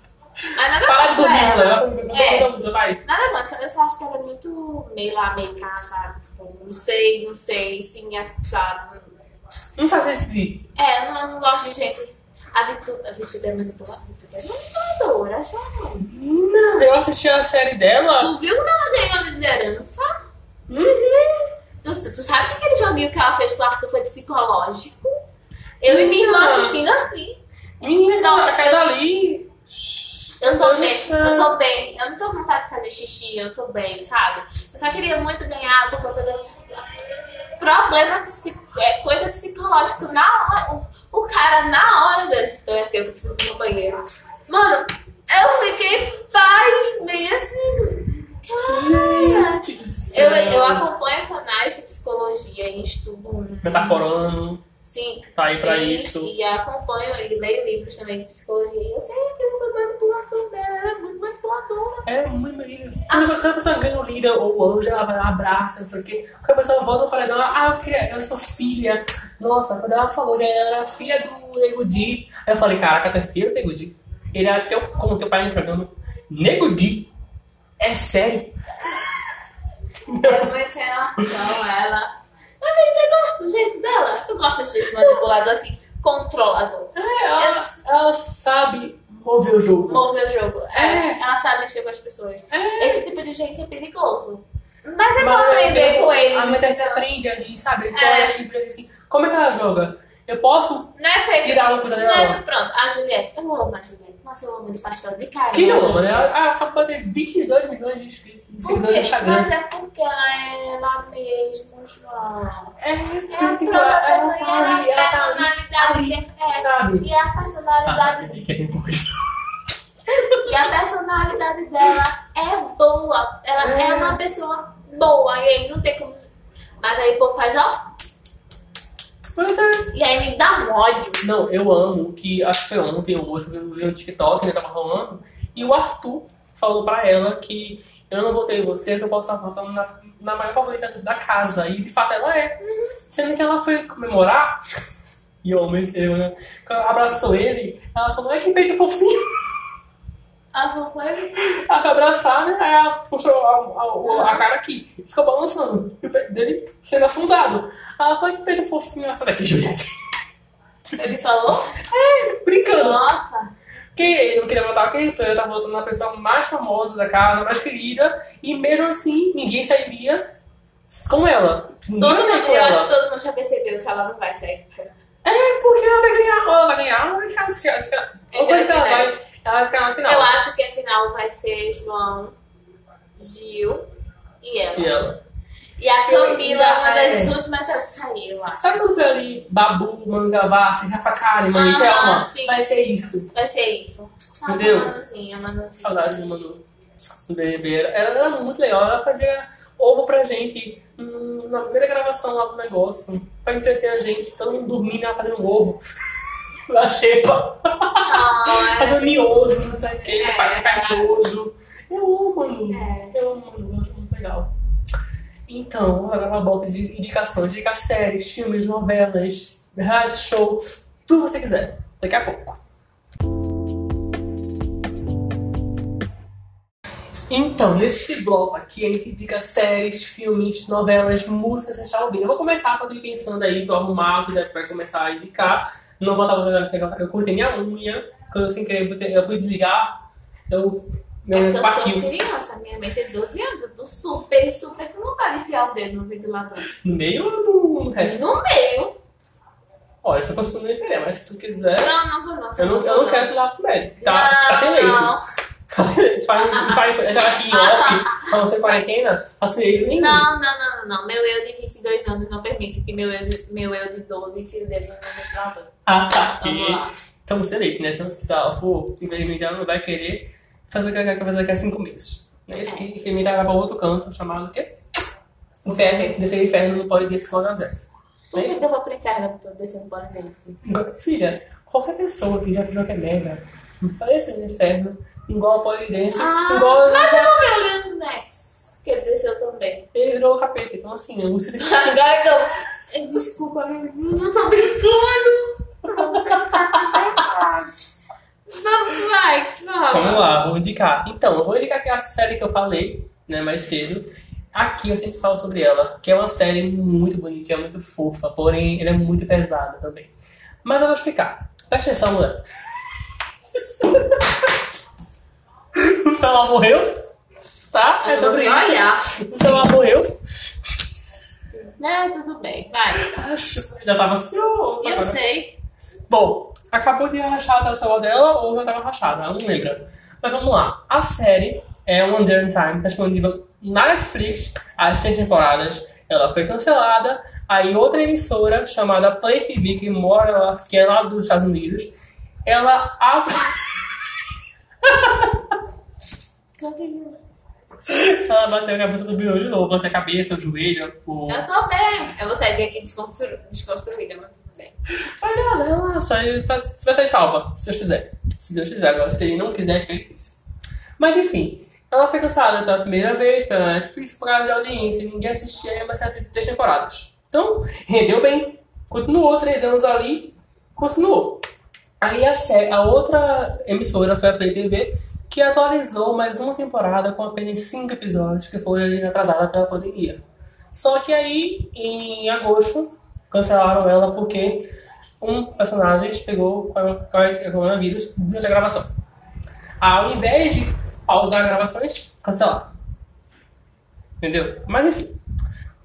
Mas nada Para de dormir, ela. né? É. a música, vai. Nada mais, eu só acho que ela é muito meio lá, meio cá, sabe? Tipo, não sei, não sei, sim, assado. Não faz esse. É, eu não, eu não gosto de gente. A Vitu- a Vitube é. Manipuladora, João. Menina, eu assisti a série dela. Tu viu quando ela ganhou a liderança? Uhum. Tu, tu sabe que aquele joguinho que ela fez com o Arthur foi psicológico? Eu e minha irmã Não. assistindo assim. Menina, Nossa, cai eu- dali. Eu tô bem, Nossa. eu tô bem. Eu não tô com vontade de fazer xixi, eu tô bem, sabe? Eu só queria muito ganhar por conta do problema, é, coisa psicológica. Na hora, o, o cara, na hora desse. Então é que eu preciso ir no banheiro. Mano, eu fiquei paz, bem assim. Cara. Gente. Eu, eu acompanho canais de psicologia e estudo. Metaforando. Sim, Tá aí pra sim, isso. E acompanho e leio livros também de psicologia. E eu sei que essa foi manipulação dela, ela é muito manipuladora. É muito maneiro. Quando quando a pessoa ganha o líder ou o anjo, ela vai lá, abraça, não sei o quê. Quando a pessoa volta paredão, ela, ah, eu, queria, eu sou filha. Nossa, quando ela falou que ela era filha do Nego Di, eu falei, caraca, tu é filha do Nego Di? Ele como teu pai no programa. Nego Di? É sério? Eu muito sem noção, ela. Mas ainda gosto do jeito dela. Tu gosta desse jeito manipulador, assim, controlador. É, ela, ela sabe mover o jogo. Mover o jogo. É, É. Ela sabe mexer com as pessoas. É. Esse tipo de gente é perigoso. Mas é bom aprender eu- com eles. A mulher entendeu? aprende ali, sabe? Eles É. olham assim, assim, como é que ela joga? Eu posso Não é feito. tirar uma coisa Não é dela? Pronto, a Juliette. Eu amo a Juliette. Nossa, eu amo de pastel de carne. Quem não ama, né? Ela acabou de ter 22 milhões de inscritos no? Instagram. Mas é porque ela é ela mesmo, João. É, É a tipo, própria ela tá e ali, a ela tá ali, personalidade ali, que é. sabe? E a personalidade Ah, que é importante. E a personalidade dela é boa. Ela é, É. uma pessoa boa. E aí não tem como. Mas aí o povo faz, ó. Pois é. E aí me dá um ódio. Não, eu amo que, acho que foi ontem ou hoje, eu vi no TikTok, né, tava rolando, e o Arthur falou pra ela que eu não votei em você, que eu posso estar votando na, na maior favorita da casa. E de fato ela é. Sendo que ela foi comemorar, e eu amo esse eu, né? Quando ela abraçou ele, ela falou, ai que peito fofinho. Ela falou com ele. Ela foi abraçar, né? Aí ela puxou a, a- a cara aqui, ficou balançando, e o peito dele sendo afundado. Ela falou, que peito fofinho, essa daqui, Juliette. Ele falou? Brincando. Nossa. que ele não queria votar quem, então ele tava votando na pessoa mais famosa da casa, mais querida, e mesmo assim ninguém sairia com ela. Ninguém Todo vai sair mundo, eu ela. acho que todo mundo já percebeu que ela não vai sair com ela. É porque ela vai ganhar, ou ela vai ganhar, ou ela vai ficar. Acho que, ela, É ou que ela vai, ela vai ficar na final. Eu acho que a final vai ser João, Gil e ela. E ela. E a Camila é uma É. das últimas a sair, eu acho. Sabe quando foi ali Babu, Mangavassi, Rafa Kalimann e Aham, Thelma? sim. Vai ser isso. Vai ser isso. Ah, Entendeu? A Manuzinha, Manuzinha. Saudade do Manu. Do BBB. Ela era muito legal. Ela fazia ovo pra gente hum, na primeira gravação lá do negócio. Pra entreter a gente. Todo mundo dormindo, ela fazendo ovo. Na xepa. Ah, Fazendo miojo, não sei o que. É, Faz é. miojo. Eu amo, Manu. É. Eu amo, Manu. Eu acho muito legal. Então, agora uma bloco de indicações. Dica séries, filmes, novelas, reality show. Tudo que você quiser. Daqui a pouco. Então, nesse bloco aqui, a gente indica séries, filmes, novelas, músicas, você está ouvindo. Eu vou começar quando ir pensando aí, tô arrumado, já vai começar a indicar. Não vou estar eu cortei minha unha, quando eu sem querer, eu eu fui desligar, eu. Meu É porque eu sou criança, minha mente é 12 anos, eu tô super, super com vontade de enfiar o dedo no ventilador. no meio ou no, resto? No meio. Olha, se eu fosse não ia mas se tu quiser. Não, não vou não. Eu não, eu não quero te levar pro médico. Tá, não, tá sem leite. Não, Tá sem leite. Faz, faz, aqui em off, pra você quarentena, tá sem leite nenhum. não, não, não, não, não. Meu eu de 22 anos não permite que meu eu de, meu eu de 12 enfie o dedo no ventilador. Ah, tá. Vamos lá. Então você leite, né? Senão, se ela for enfermeira, ela não vai querer fazer o que ela quer fazer daqui a cinco meses. Né? Isso aqui, enfermeira vai pra outro canto, chamado o quê? Inferno. Descer inferno não pode descer quando exerce. Por que que eu vou pro inferno pra eu descer no pano desse? Filha, qualquer pessoa que já joga merda, vai descer no inferno, igual a polidense, Ah, igual mas eu não sei o Nex, que ele desceu também. ele virou o capeta. Então, assim, a música dele. Agora que eu... Desculpa, meu Deus, eu tô brincando. Vamos lá, que fala. Vamos lá, vou indicar. Então, eu vou indicar aquela série que eu falei, né, mais cedo. Aqui eu sempre falo sobre ela, que é uma série muito bonitinha, muito fofa, porém ela é muito pesada também. Mas eu vou explicar. Presta atenção, mulher. o celular morreu? Tá? É sobre isso. Olha. O celular morreu. É, tudo bem, vai. Acho. Já tava assim, Eu agora. sei. Bom, acabou de rachar a celular dela ou já tava rachada, ela não lembra. Mas vamos lá. A série é One Day in Time, tá disponível na Netflix, as três temporadas. Ela foi cancelada. Aí outra emissora chamada Play TV, que mora lá, que é lá dos Estados Unidos, ela Continua. ela bateu a cabeça do bicho de novo, a cabeça, o joelho, o. Eu tô bem. Eu vou sair daqui desconstru... desconstruída, mas Mas nada, relaxa, você vai sair salva, se Deus quiser. Se Deus quiser, agora se ele não quiser, fica difícil. Mas enfim, ela foi cancelada pela primeira vez pela Netflix por causa de audiência, ninguém assistia uma série de três temporadas. Então, rendeu bem, continuou três anos ali, continuou. Aí a, sé- a outra emissora foi a Play TV, que atualizou mais uma temporada com apenas cinco episódios, que foi atrasada pela pandemia. Só que aí, em agosto, cancelaram ela porque um personagem pegou coronavírus durante a gravação. Ao invés de pausar gravações, cancelar. Entendeu? Mas enfim,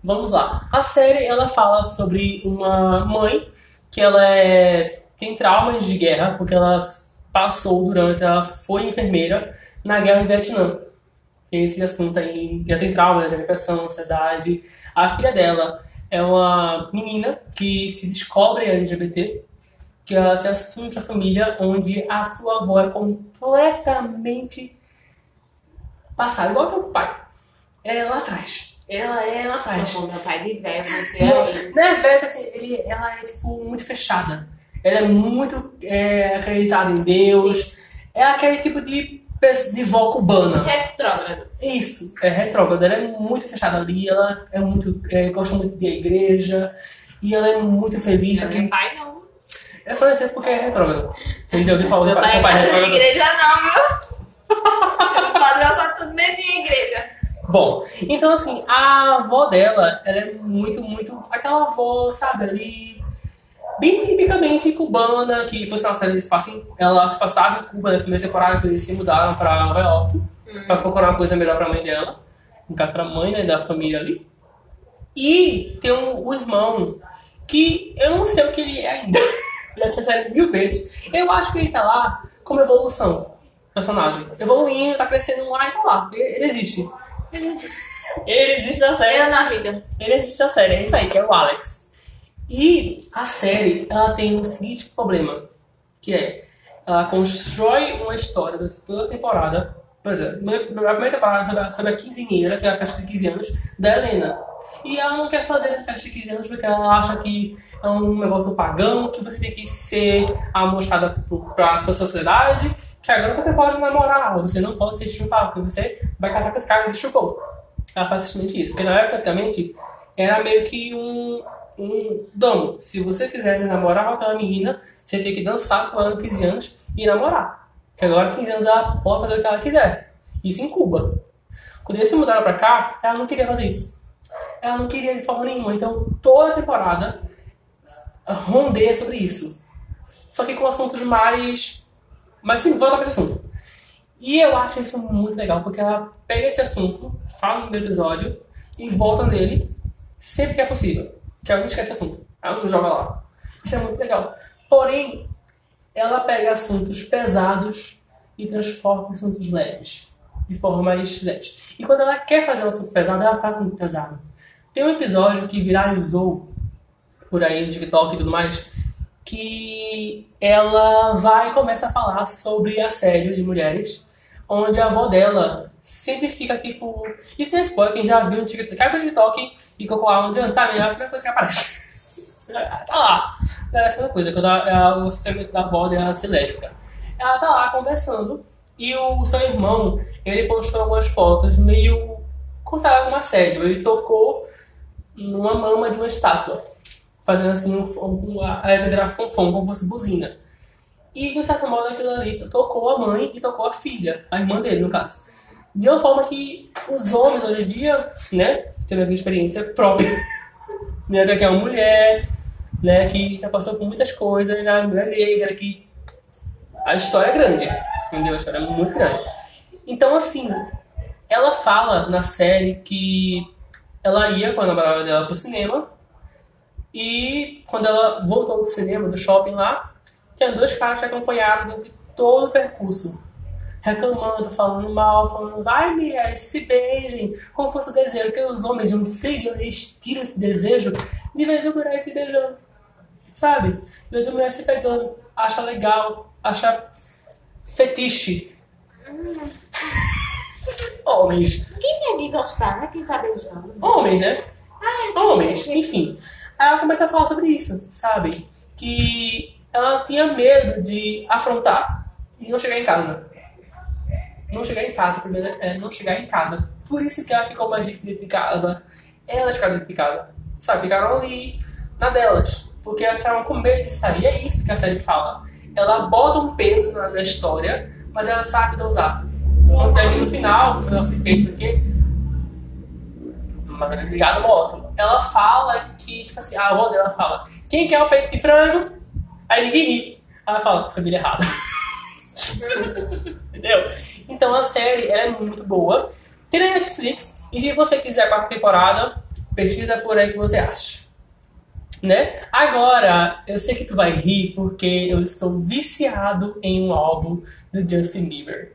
vamos lá. A série ela fala sobre uma mãe que ela é, tem traumas de guerra porque ela passou durante, ela foi enfermeira na guerra do Vietnã. Esse assunto aí já tem trauma, depressão, ansiedade. A filha dela é uma menina que se descobre LGBT, que ela se assume a família onde a sua avó é completamente passada, igual teu pai. Ela é lá atrás. Ela é lá atrás. Tipo, meu pai de velho, você Não, não é velho, assim, ele, ela é, tipo, muito fechada. Ela é muito é, acreditada em Deus. É aquele tipo de, de vó cubana. Retrógrado. Isso, é retrógrada. Ela é muito fechada ali, ela é muito, é, gosta muito de ir à igreja. E ela é muito feliz. Só Meu que pai não. é só dizer porque é retrógrado. Entendeu? Ele falou Meu pai não pai é de retrógrado. igreja não, viu? Meu padre gosta tudo meio de igreja. Bom, então assim, a avó dela, ela é muito, muito. Aquela avó, sabe, ali. Bem tipicamente cubana, que por sinal, eles passam, ela se passava em Cuba na primeira temporada, que eles se mudaram pra Nova York, pra procurar uma coisa melhor pra mãe dela. No caso, pra mãe, né, da família ali. E tem um, um irmão que eu não sei o que ele é ainda. Já assisti a série mil vezes. Eu acho que ele tá lá como evolução. Personagem. Evoluindo, tá crescendo lá e tá lá. Ele, ele existe. Ele existe na série. Eu na vida. Ele existe na série, é isso aí, que é o Alex. E a série, ela tem o seguinte problema, que é, ela constrói uma história durante toda a temporada, por exemplo, na primeira temporada sobre a, sobre a quinzeaneira, que é a festa de 15 anos, da Helena. E ela não quer fazer essa festa de 15 anos porque ela acha que é um negócio pagão, que você tem que ser amostrada para a sua sociedade, que agora você pode namorar, você não pode ser chupar, porque você vai casar com esse cara que chupou. Ela faz simplesmente isso. Porque na época, praticamente, era meio que um, um dom. Se você quisesse namorar com aquela menina, você tinha que dançar com ela com 15 anos e namorar. Porque agora, 15 anos, ela pode fazer o que ela quiser. Isso em Cuba. Quando eles se mudaram pra cá, ela não queria fazer isso. Ela não queria de forma nenhuma. Então, toda temporada rondeia sobre isso. Só que com assuntos mais. Mas sim, volta pra esse assunto. E eu acho isso muito legal, porque ela pega esse assunto, fala no primeiro episódio e volta nele sempre que é possível. Que não esquece assunto. Ela não joga lá. Isso é muito legal. Porém, ela pega assuntos pesados e transforma em assuntos leves. De forma mais leve. E quando ela quer fazer um assunto pesado, ela faz um assunto pesado. Tem um episódio que viralizou por aí no TikTok e tudo mais, que ela vai e começa a falar sobre assédio de mulheres, onde a avó dela sempre fica tipo. Isso não é spoiler, quem já viu no TikTok, cai pro TikTok e a alma adiante, sabe? É a primeira coisa que aparece. tá lá. É a segunda coisa, quando o sistema da avó dela se lésbica. Ela tá lá conversando e o seu irmão, ele postou algumas fotos meio. consideradas como assédio. Ele tocou numa mama de uma estátua fazendo assim um, um, a era fonfon, como fosse buzina. E, de certo modo, aquilo ali tocou a mãe e tocou a filha, a irmã dele, no caso. De uma forma que os homens, hoje em dia, né, tendo aquela experiência própria, né, que é uma mulher, né, que já passou por muitas coisas, né, mulher negra, que a história é grande, entendeu? A história é muito grande. Então, assim, ela fala na série que ela ia com a namorada dela pro cinema, e quando ela voltou do cinema, do shopping lá, tinha dois caras que acompanharam durante todo o percurso. Reclamando, falando mal, falando, vai mulheres, se beijem, como fosse o desejo, porque os homens não sei, eles tiram esse desejo de vez de mulheres se beijando. Sabe? De vez de mulheres se pegando. Acha legal, acha fetiche. Homens. Quem tem que gostar, né? Quem tá beijando. Homens, né? Ah, Homens, enfim. Aí ela começa a falar sobre isso, sabe? Que ela tinha medo de afrontar e não chegar em casa. Não chegar em casa, primeiro é não chegar em casa. Por isso que ela ficou mais dentro de casa. Elas ficaram dentro de casa. Sabe? Ficaram ali na delas. Porque elas estavam com medo de sair. É isso que a série fala. Ela bota um peso na, história, mas ela sabe dosar. Então, ali no final, se ela se pensa aqui, mas ela é ligada moto. Ela fala que, tipo assim, a avó dela fala: Quem quer o peito de frango? Aí ninguém ri. Ela fala: Família errada. Entendeu? Então a série é muito boa. Tem na Netflix. E se você quiser a quarta temporada, pesquisa por aí que você acha. Né? Agora, eu sei que tu vai rir porque eu estou viciado em um álbum do Justin Bieber.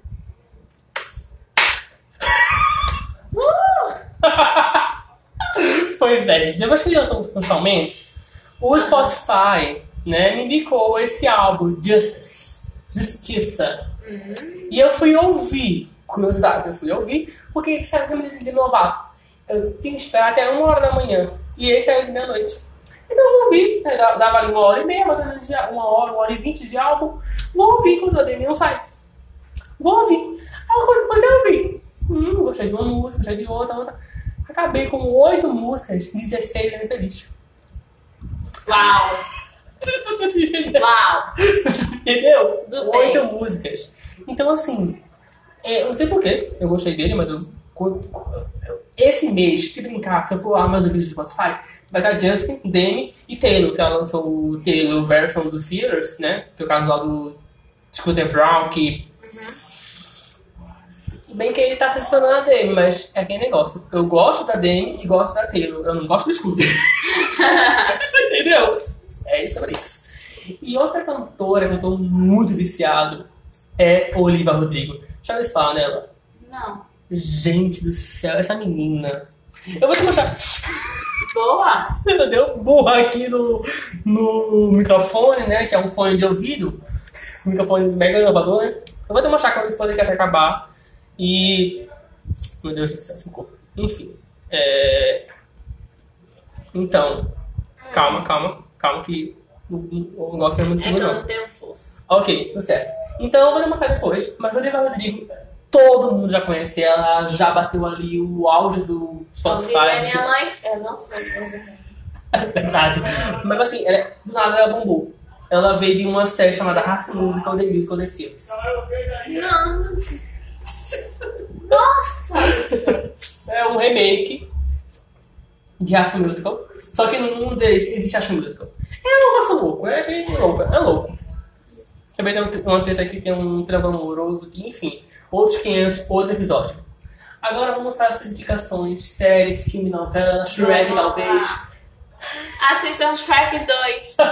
pois é, depois que ele lançou os Mendes, o Spotify né, me indicou esse álbum, Justice, Justiça. E eu fui ouvir, curiosidade, eu fui ouvir, porque saiu de novato. Eu tinha que esperar até uma hora da manhã. E esse saiu de meia-noite. Então eu vou ouvir, né, dava ali uma hora e meia, mais ou menos uma hora, uma hora e vinte de álbum. Vou ouvir quando o Demi não sai. Vou ouvir. Aí depois eu ouvi. Hum, gostei de uma música, gostei de outra, outra. Acabei com oito músicas, 16 na minha playlist. Uau! Uau! Entendeu? Oito músicas. Então, assim, é, eu não sei porquê, eu gostei dele, mas eu. Esse mês, se brincar, se eu for lá meus vídeos do Spotify, vai dar Justin, Demi e Taylor, que ela lançou o Taylor version do Fears, né? Que é o caso lá do Scooter Brown, que. Bem que ele tá assistindo a Demi, mas é aquele negócio. Eu gosto da Demi e gosto da Taylor. Eu não gosto do Scooter. Entendeu? É isso sobre isso. E outra cantora que eu tô muito viciado é Oliva Rodrigo. Já ouviu falar nela? Não. Gente do céu, essa menina. Eu vou te mostrar. Boa! Deu burra aqui no, no microfone, né? Que é um fone de ouvido. Um microfone mega inovador, né? Eu vou te mostrar quando esse podcast acabar. E. Meu Deus do céu, ficou. Enfim. É... Então. Calma, calma. Calma que o negócio é muito É que seguro, eu não tenho força. Ok, tudo certo. Então eu vou demarcar depois, mas a Oliva Rodrigo, todo mundo já conhece ela, já bateu ali o auge do Spotify. Ouvi a minha mãe. Eu não sei. É verdade. Mas assim, ela- do nada ela bombou. Ela veio de uma série chamada High Musical The Musical The Series. Não. Nossa! É um remake de School Musical, só que num deles existe School Musical. É um negócio louco, é bem louco, é louco. Também tem um- uma treta aqui, tem um travão amoroso, que, enfim, outros 500, outro episódio. Agora vamos mostrar essas indicações, série, filme, novela, Shrek, talvez. Assistam Shrek 2.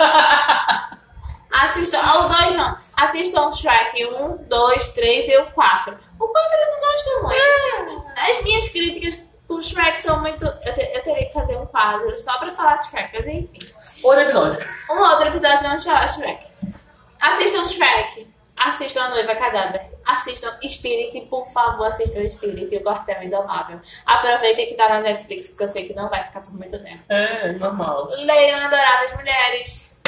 Assistam. Ah, o 2 não. Assistam Shrek 1, 2, 3 e o 4. O 4 eu não gosto muito. As minhas críticas com Shrek são muito. Eu, te- eu teria que fazer um quadro só pra falar de Shrek, mas enfim. Outro episódio. Um outro episódio não falar Shrek. Assistam Shrek. Assistam A Noiva Cadáver. Assistam Spirit, por favor, assistam Spirit e o Corcel Indomável. Aproveitem que tá na Netflix, porque eu sei que não vai ficar por muito tempo. É, normal. Leiam Adoráveis Mulheres.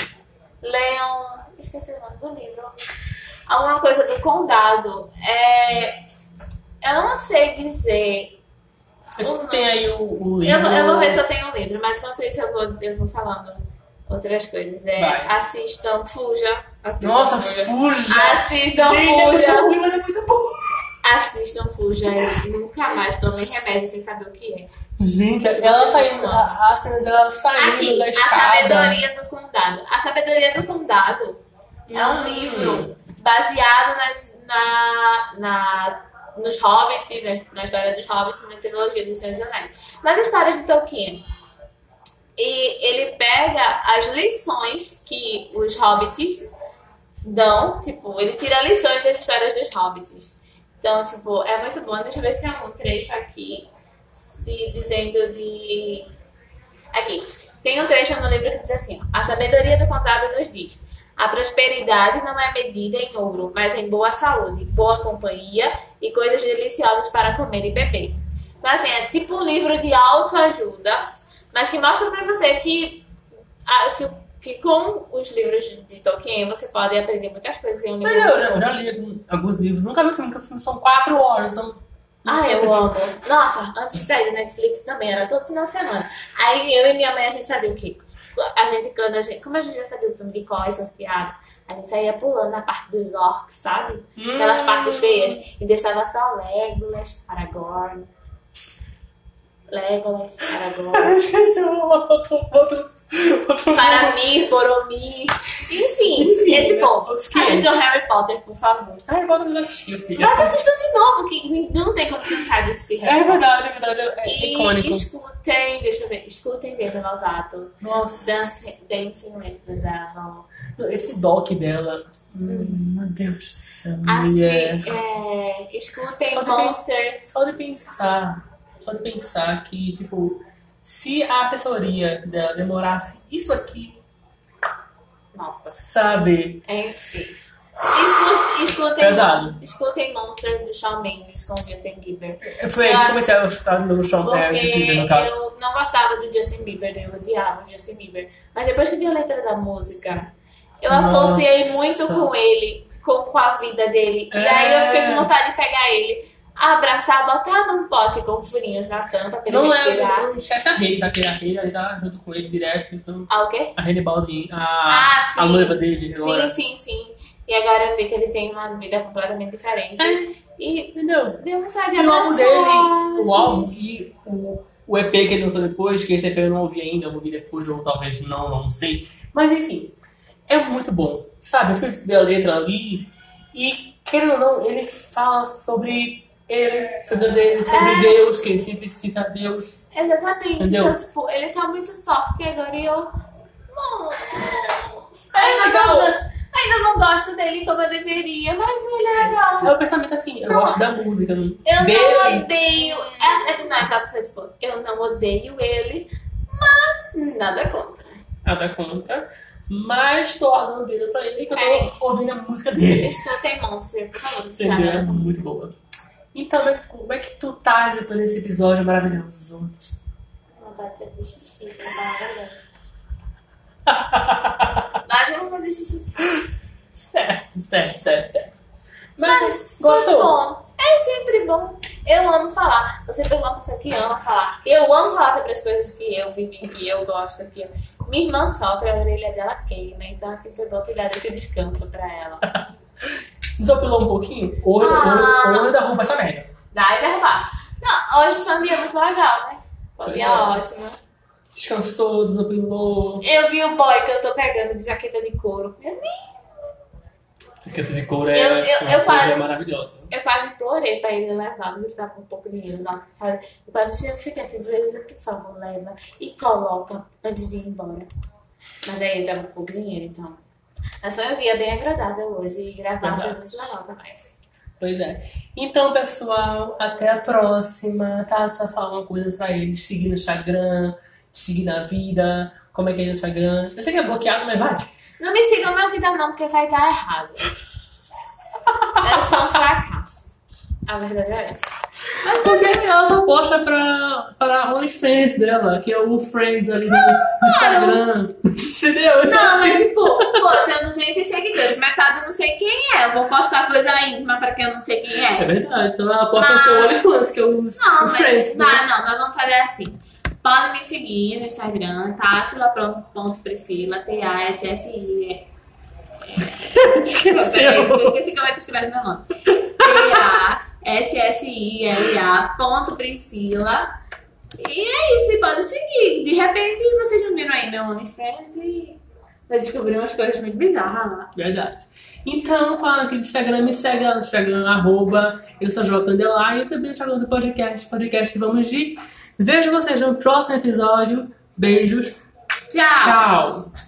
Leiam. Esqueci o nome do livro. Alguma coisa do condado. É. Eu não sei dizer. Mas tem aí o, o livro. Eu, vou- eu vou ver se eu tenho um livro, mas enquanto isso eu vou, eu vou falando outras coisas. É, assistam Fuja. Assistam Nossa, Fuja. Assistam Gente, é Fuja. ruim, mas é muito bom. Assistam Fuja. Eu nunca mais tomei remédio sem saber o que é. Gente, ela saindo, a, a cena dela saindo Aqui, da A escada. Sabedoria do Condado. A Sabedoria do Condado é um Hum. livro baseado nas, na, na, nos Hobbits, na, na história dos Hobbits e na trilogia dos Senhor dos Anéis. Nas histórias de Tolkien. E ele pega as lições que os Hobbits dão, tipo, ele tira lições das histórias dos Hobbits. Então, tipo, é muito bom. Deixa eu ver se tem algum trecho aqui de, dizendo de. Aqui. Tem um trecho no livro que diz assim: A sabedoria do contado nos diz. A prosperidade não é medida em ouro, mas em boa saúde, boa companhia e coisas deliciosas para comer e beber. Então, assim, é tipo um livro de autoajuda, mas que mostra pra você que, a- que, que com os livros de Tolkien você pode aprender muitas coisas em um livro. eu, eu já li alguns livros, nunca vi porque filmes são quatro horas. São... Ah, eu amo. Nossa, antes de sair Netflix também, era todo final de semana. Aí eu e minha mãe, a gente fazia o quê? A gente, quando a gente, como a gente já sabia o filme de é sorteado, a gente saía pulando a parte dos orcs, sabe? Aquelas Hum. partes feias. E deixava só Legolas, Aragorn. Legolas, Eu Aragorn. esqueci outro, outro, outro Faramir, Boromir. Enfim, Enfim, esse né? povo. 500. Assistam Harry Potter, por favor. Harry Potter não assistiu, filha. Mas assistam de novo, que não tem como cansar de assistir É Harry Potter. verdade, é verdade. É E icônico. escutem, deixa eu ver, escutem Demi Lovato, Nossa. Dancing, Dancing the Devil. Esse doc dela. Hum, meu Deus do céu. Assim, é, escutem Só de Monster. Só de pensar. Só de pensar que, tipo, se a assessoria dela demorasse isso aqui, Nossa, sabe? enfim. Escu- Escutem, Pesado. escutem Monster do Shawn Mendes com Justin Bieber. Foi aí que comecei a gostar do Shawn Justin Bieber, no caso. eu não gostava do Justin Bieber, eu odiava o Justin Bieber. Mas depois que vi a letra da música, eu Nossa. associei muito com ele, com, com a vida dele. E É. aí eu fiquei com vontade de pegar ele, abraçar, botar num pote com furinhos na tampa pra ele Não respirar. é, não esquece a Rei, tá? Que a Rei aí tá junto com ele direto, então. Ah, o quê? A Rei Baldwin, a, Ah, sim. a noiva dele agora. Sim, sim, sim. E agora eu vi que ele tem uma vida completamente diferente. É. E Entendeu? deu vontade de abraçar. dele, o álbum e o, o EP que ele lançou depois, que esse EP eu não ouvi ainda, eu vou ouvir depois, ou talvez não, não sei. Mas enfim, é muito bom. Sabe, eu fui ver a letra ali e, querendo ou não, ele fala sobre ele, sobre Deus, sobre É. Deus, que ele sempre cita Deus. Exatamente. Entendeu? Então, tipo, ele tá muito soft agora e eu. Não. É Ainda legal. não, ainda não gosto dele como eu deveria, mas ele é legal. É o pensamento assim, eu Não. gosto da música, não, Eu dele. não odeio. É, é, não, é aquela pessoa, tipo, eu não odeio ele, mas nada contra. Nada contra. Mas tô dando dedo pra ele que eu É. tô ouvindo a música dele. Escutem Monster, por favor. Entendeu? É muito boa. Então, como é que- tu tá depois desse episódio maravilhoso? Vontade de fazer xixi, maravilhoso. Mas eu vou fazer xixi. certo, certo, certo, certo. Mas Mas, gostou? bom. É sempre bom. Eu amo falar. Você pegou uma pessoa que ama falar. Eu amo falar sobre as coisas que eu vivi, que eu gosto, que eu... Minha irmã sofre, a orelha dela queima. Então, assim, foi bom ter dado esse descanso pra ela. Desopilou um pouquinho? Hoje, Ah. hoje derruba essa merda. Dá e derrubar. Não, hoje foi um dia muito legal, né? Foi um dia é. ótimo. Descansou, desopilou. Eu vi o boy que eu tô pegando de jaqueta de couro. Jaqueta de couro é Eu- eu- uma eu coisa quase- maravilhosa. eu quase implorei pra ele levar, mas ele tava com pouco dinheiro. Não. Eu quase tinha fiquei assim, de vez por favor, leva e coloca antes de ir embora. Mas aí ele tava com pouco dinheiro, então. Mas foi um dia bem agradável hoje e gravar foi muito legal também. Pois é. Então, pessoal, até a próxima. Tá? Só falar coisas pra eles. Seguir no Instagram, seguir na vida. Como é que é no Instagram? Eu sei que é bloqueado, mas vai. Não me sigam na vida não, porque vai dar errado. Eu sou um fracasso. A verdade é essa. Porque ela só posta pra, pra a OnlyFans dela, que é o Friends ali no, no Instagram. Entendeu? Não, assim, mas tipo, pô, eu tenho 200 seguidores, metade eu não sei quem é. Eu vou postar coisa íntima pra quem eu não sei quem É é. verdade. Então ela posta no seu OnlyFans, que é o, Não, o Friends. mas né? não, não, nós vamos fazer assim. Podem me seguir no Instagram, tassila.priscila, T-A-S-S-I. Esqueceu. Eu esqueci como é que escreve meu nome. T-A-S-S-I-L-A ponto Priscila. E é isso, podem seguir. De repente vocês não viram aí meu OnlyFans e vai descobrir umas coisas muito bizarras lá. Verdade. Então, falando aqui do Instagram, me segue lá no Instagram, arroba, eu sou Joca Candelar, e também no Instagram do podcast, podcast Vamos de. Vejo vocês no próximo episódio. Beijos. Tchau! Tchau.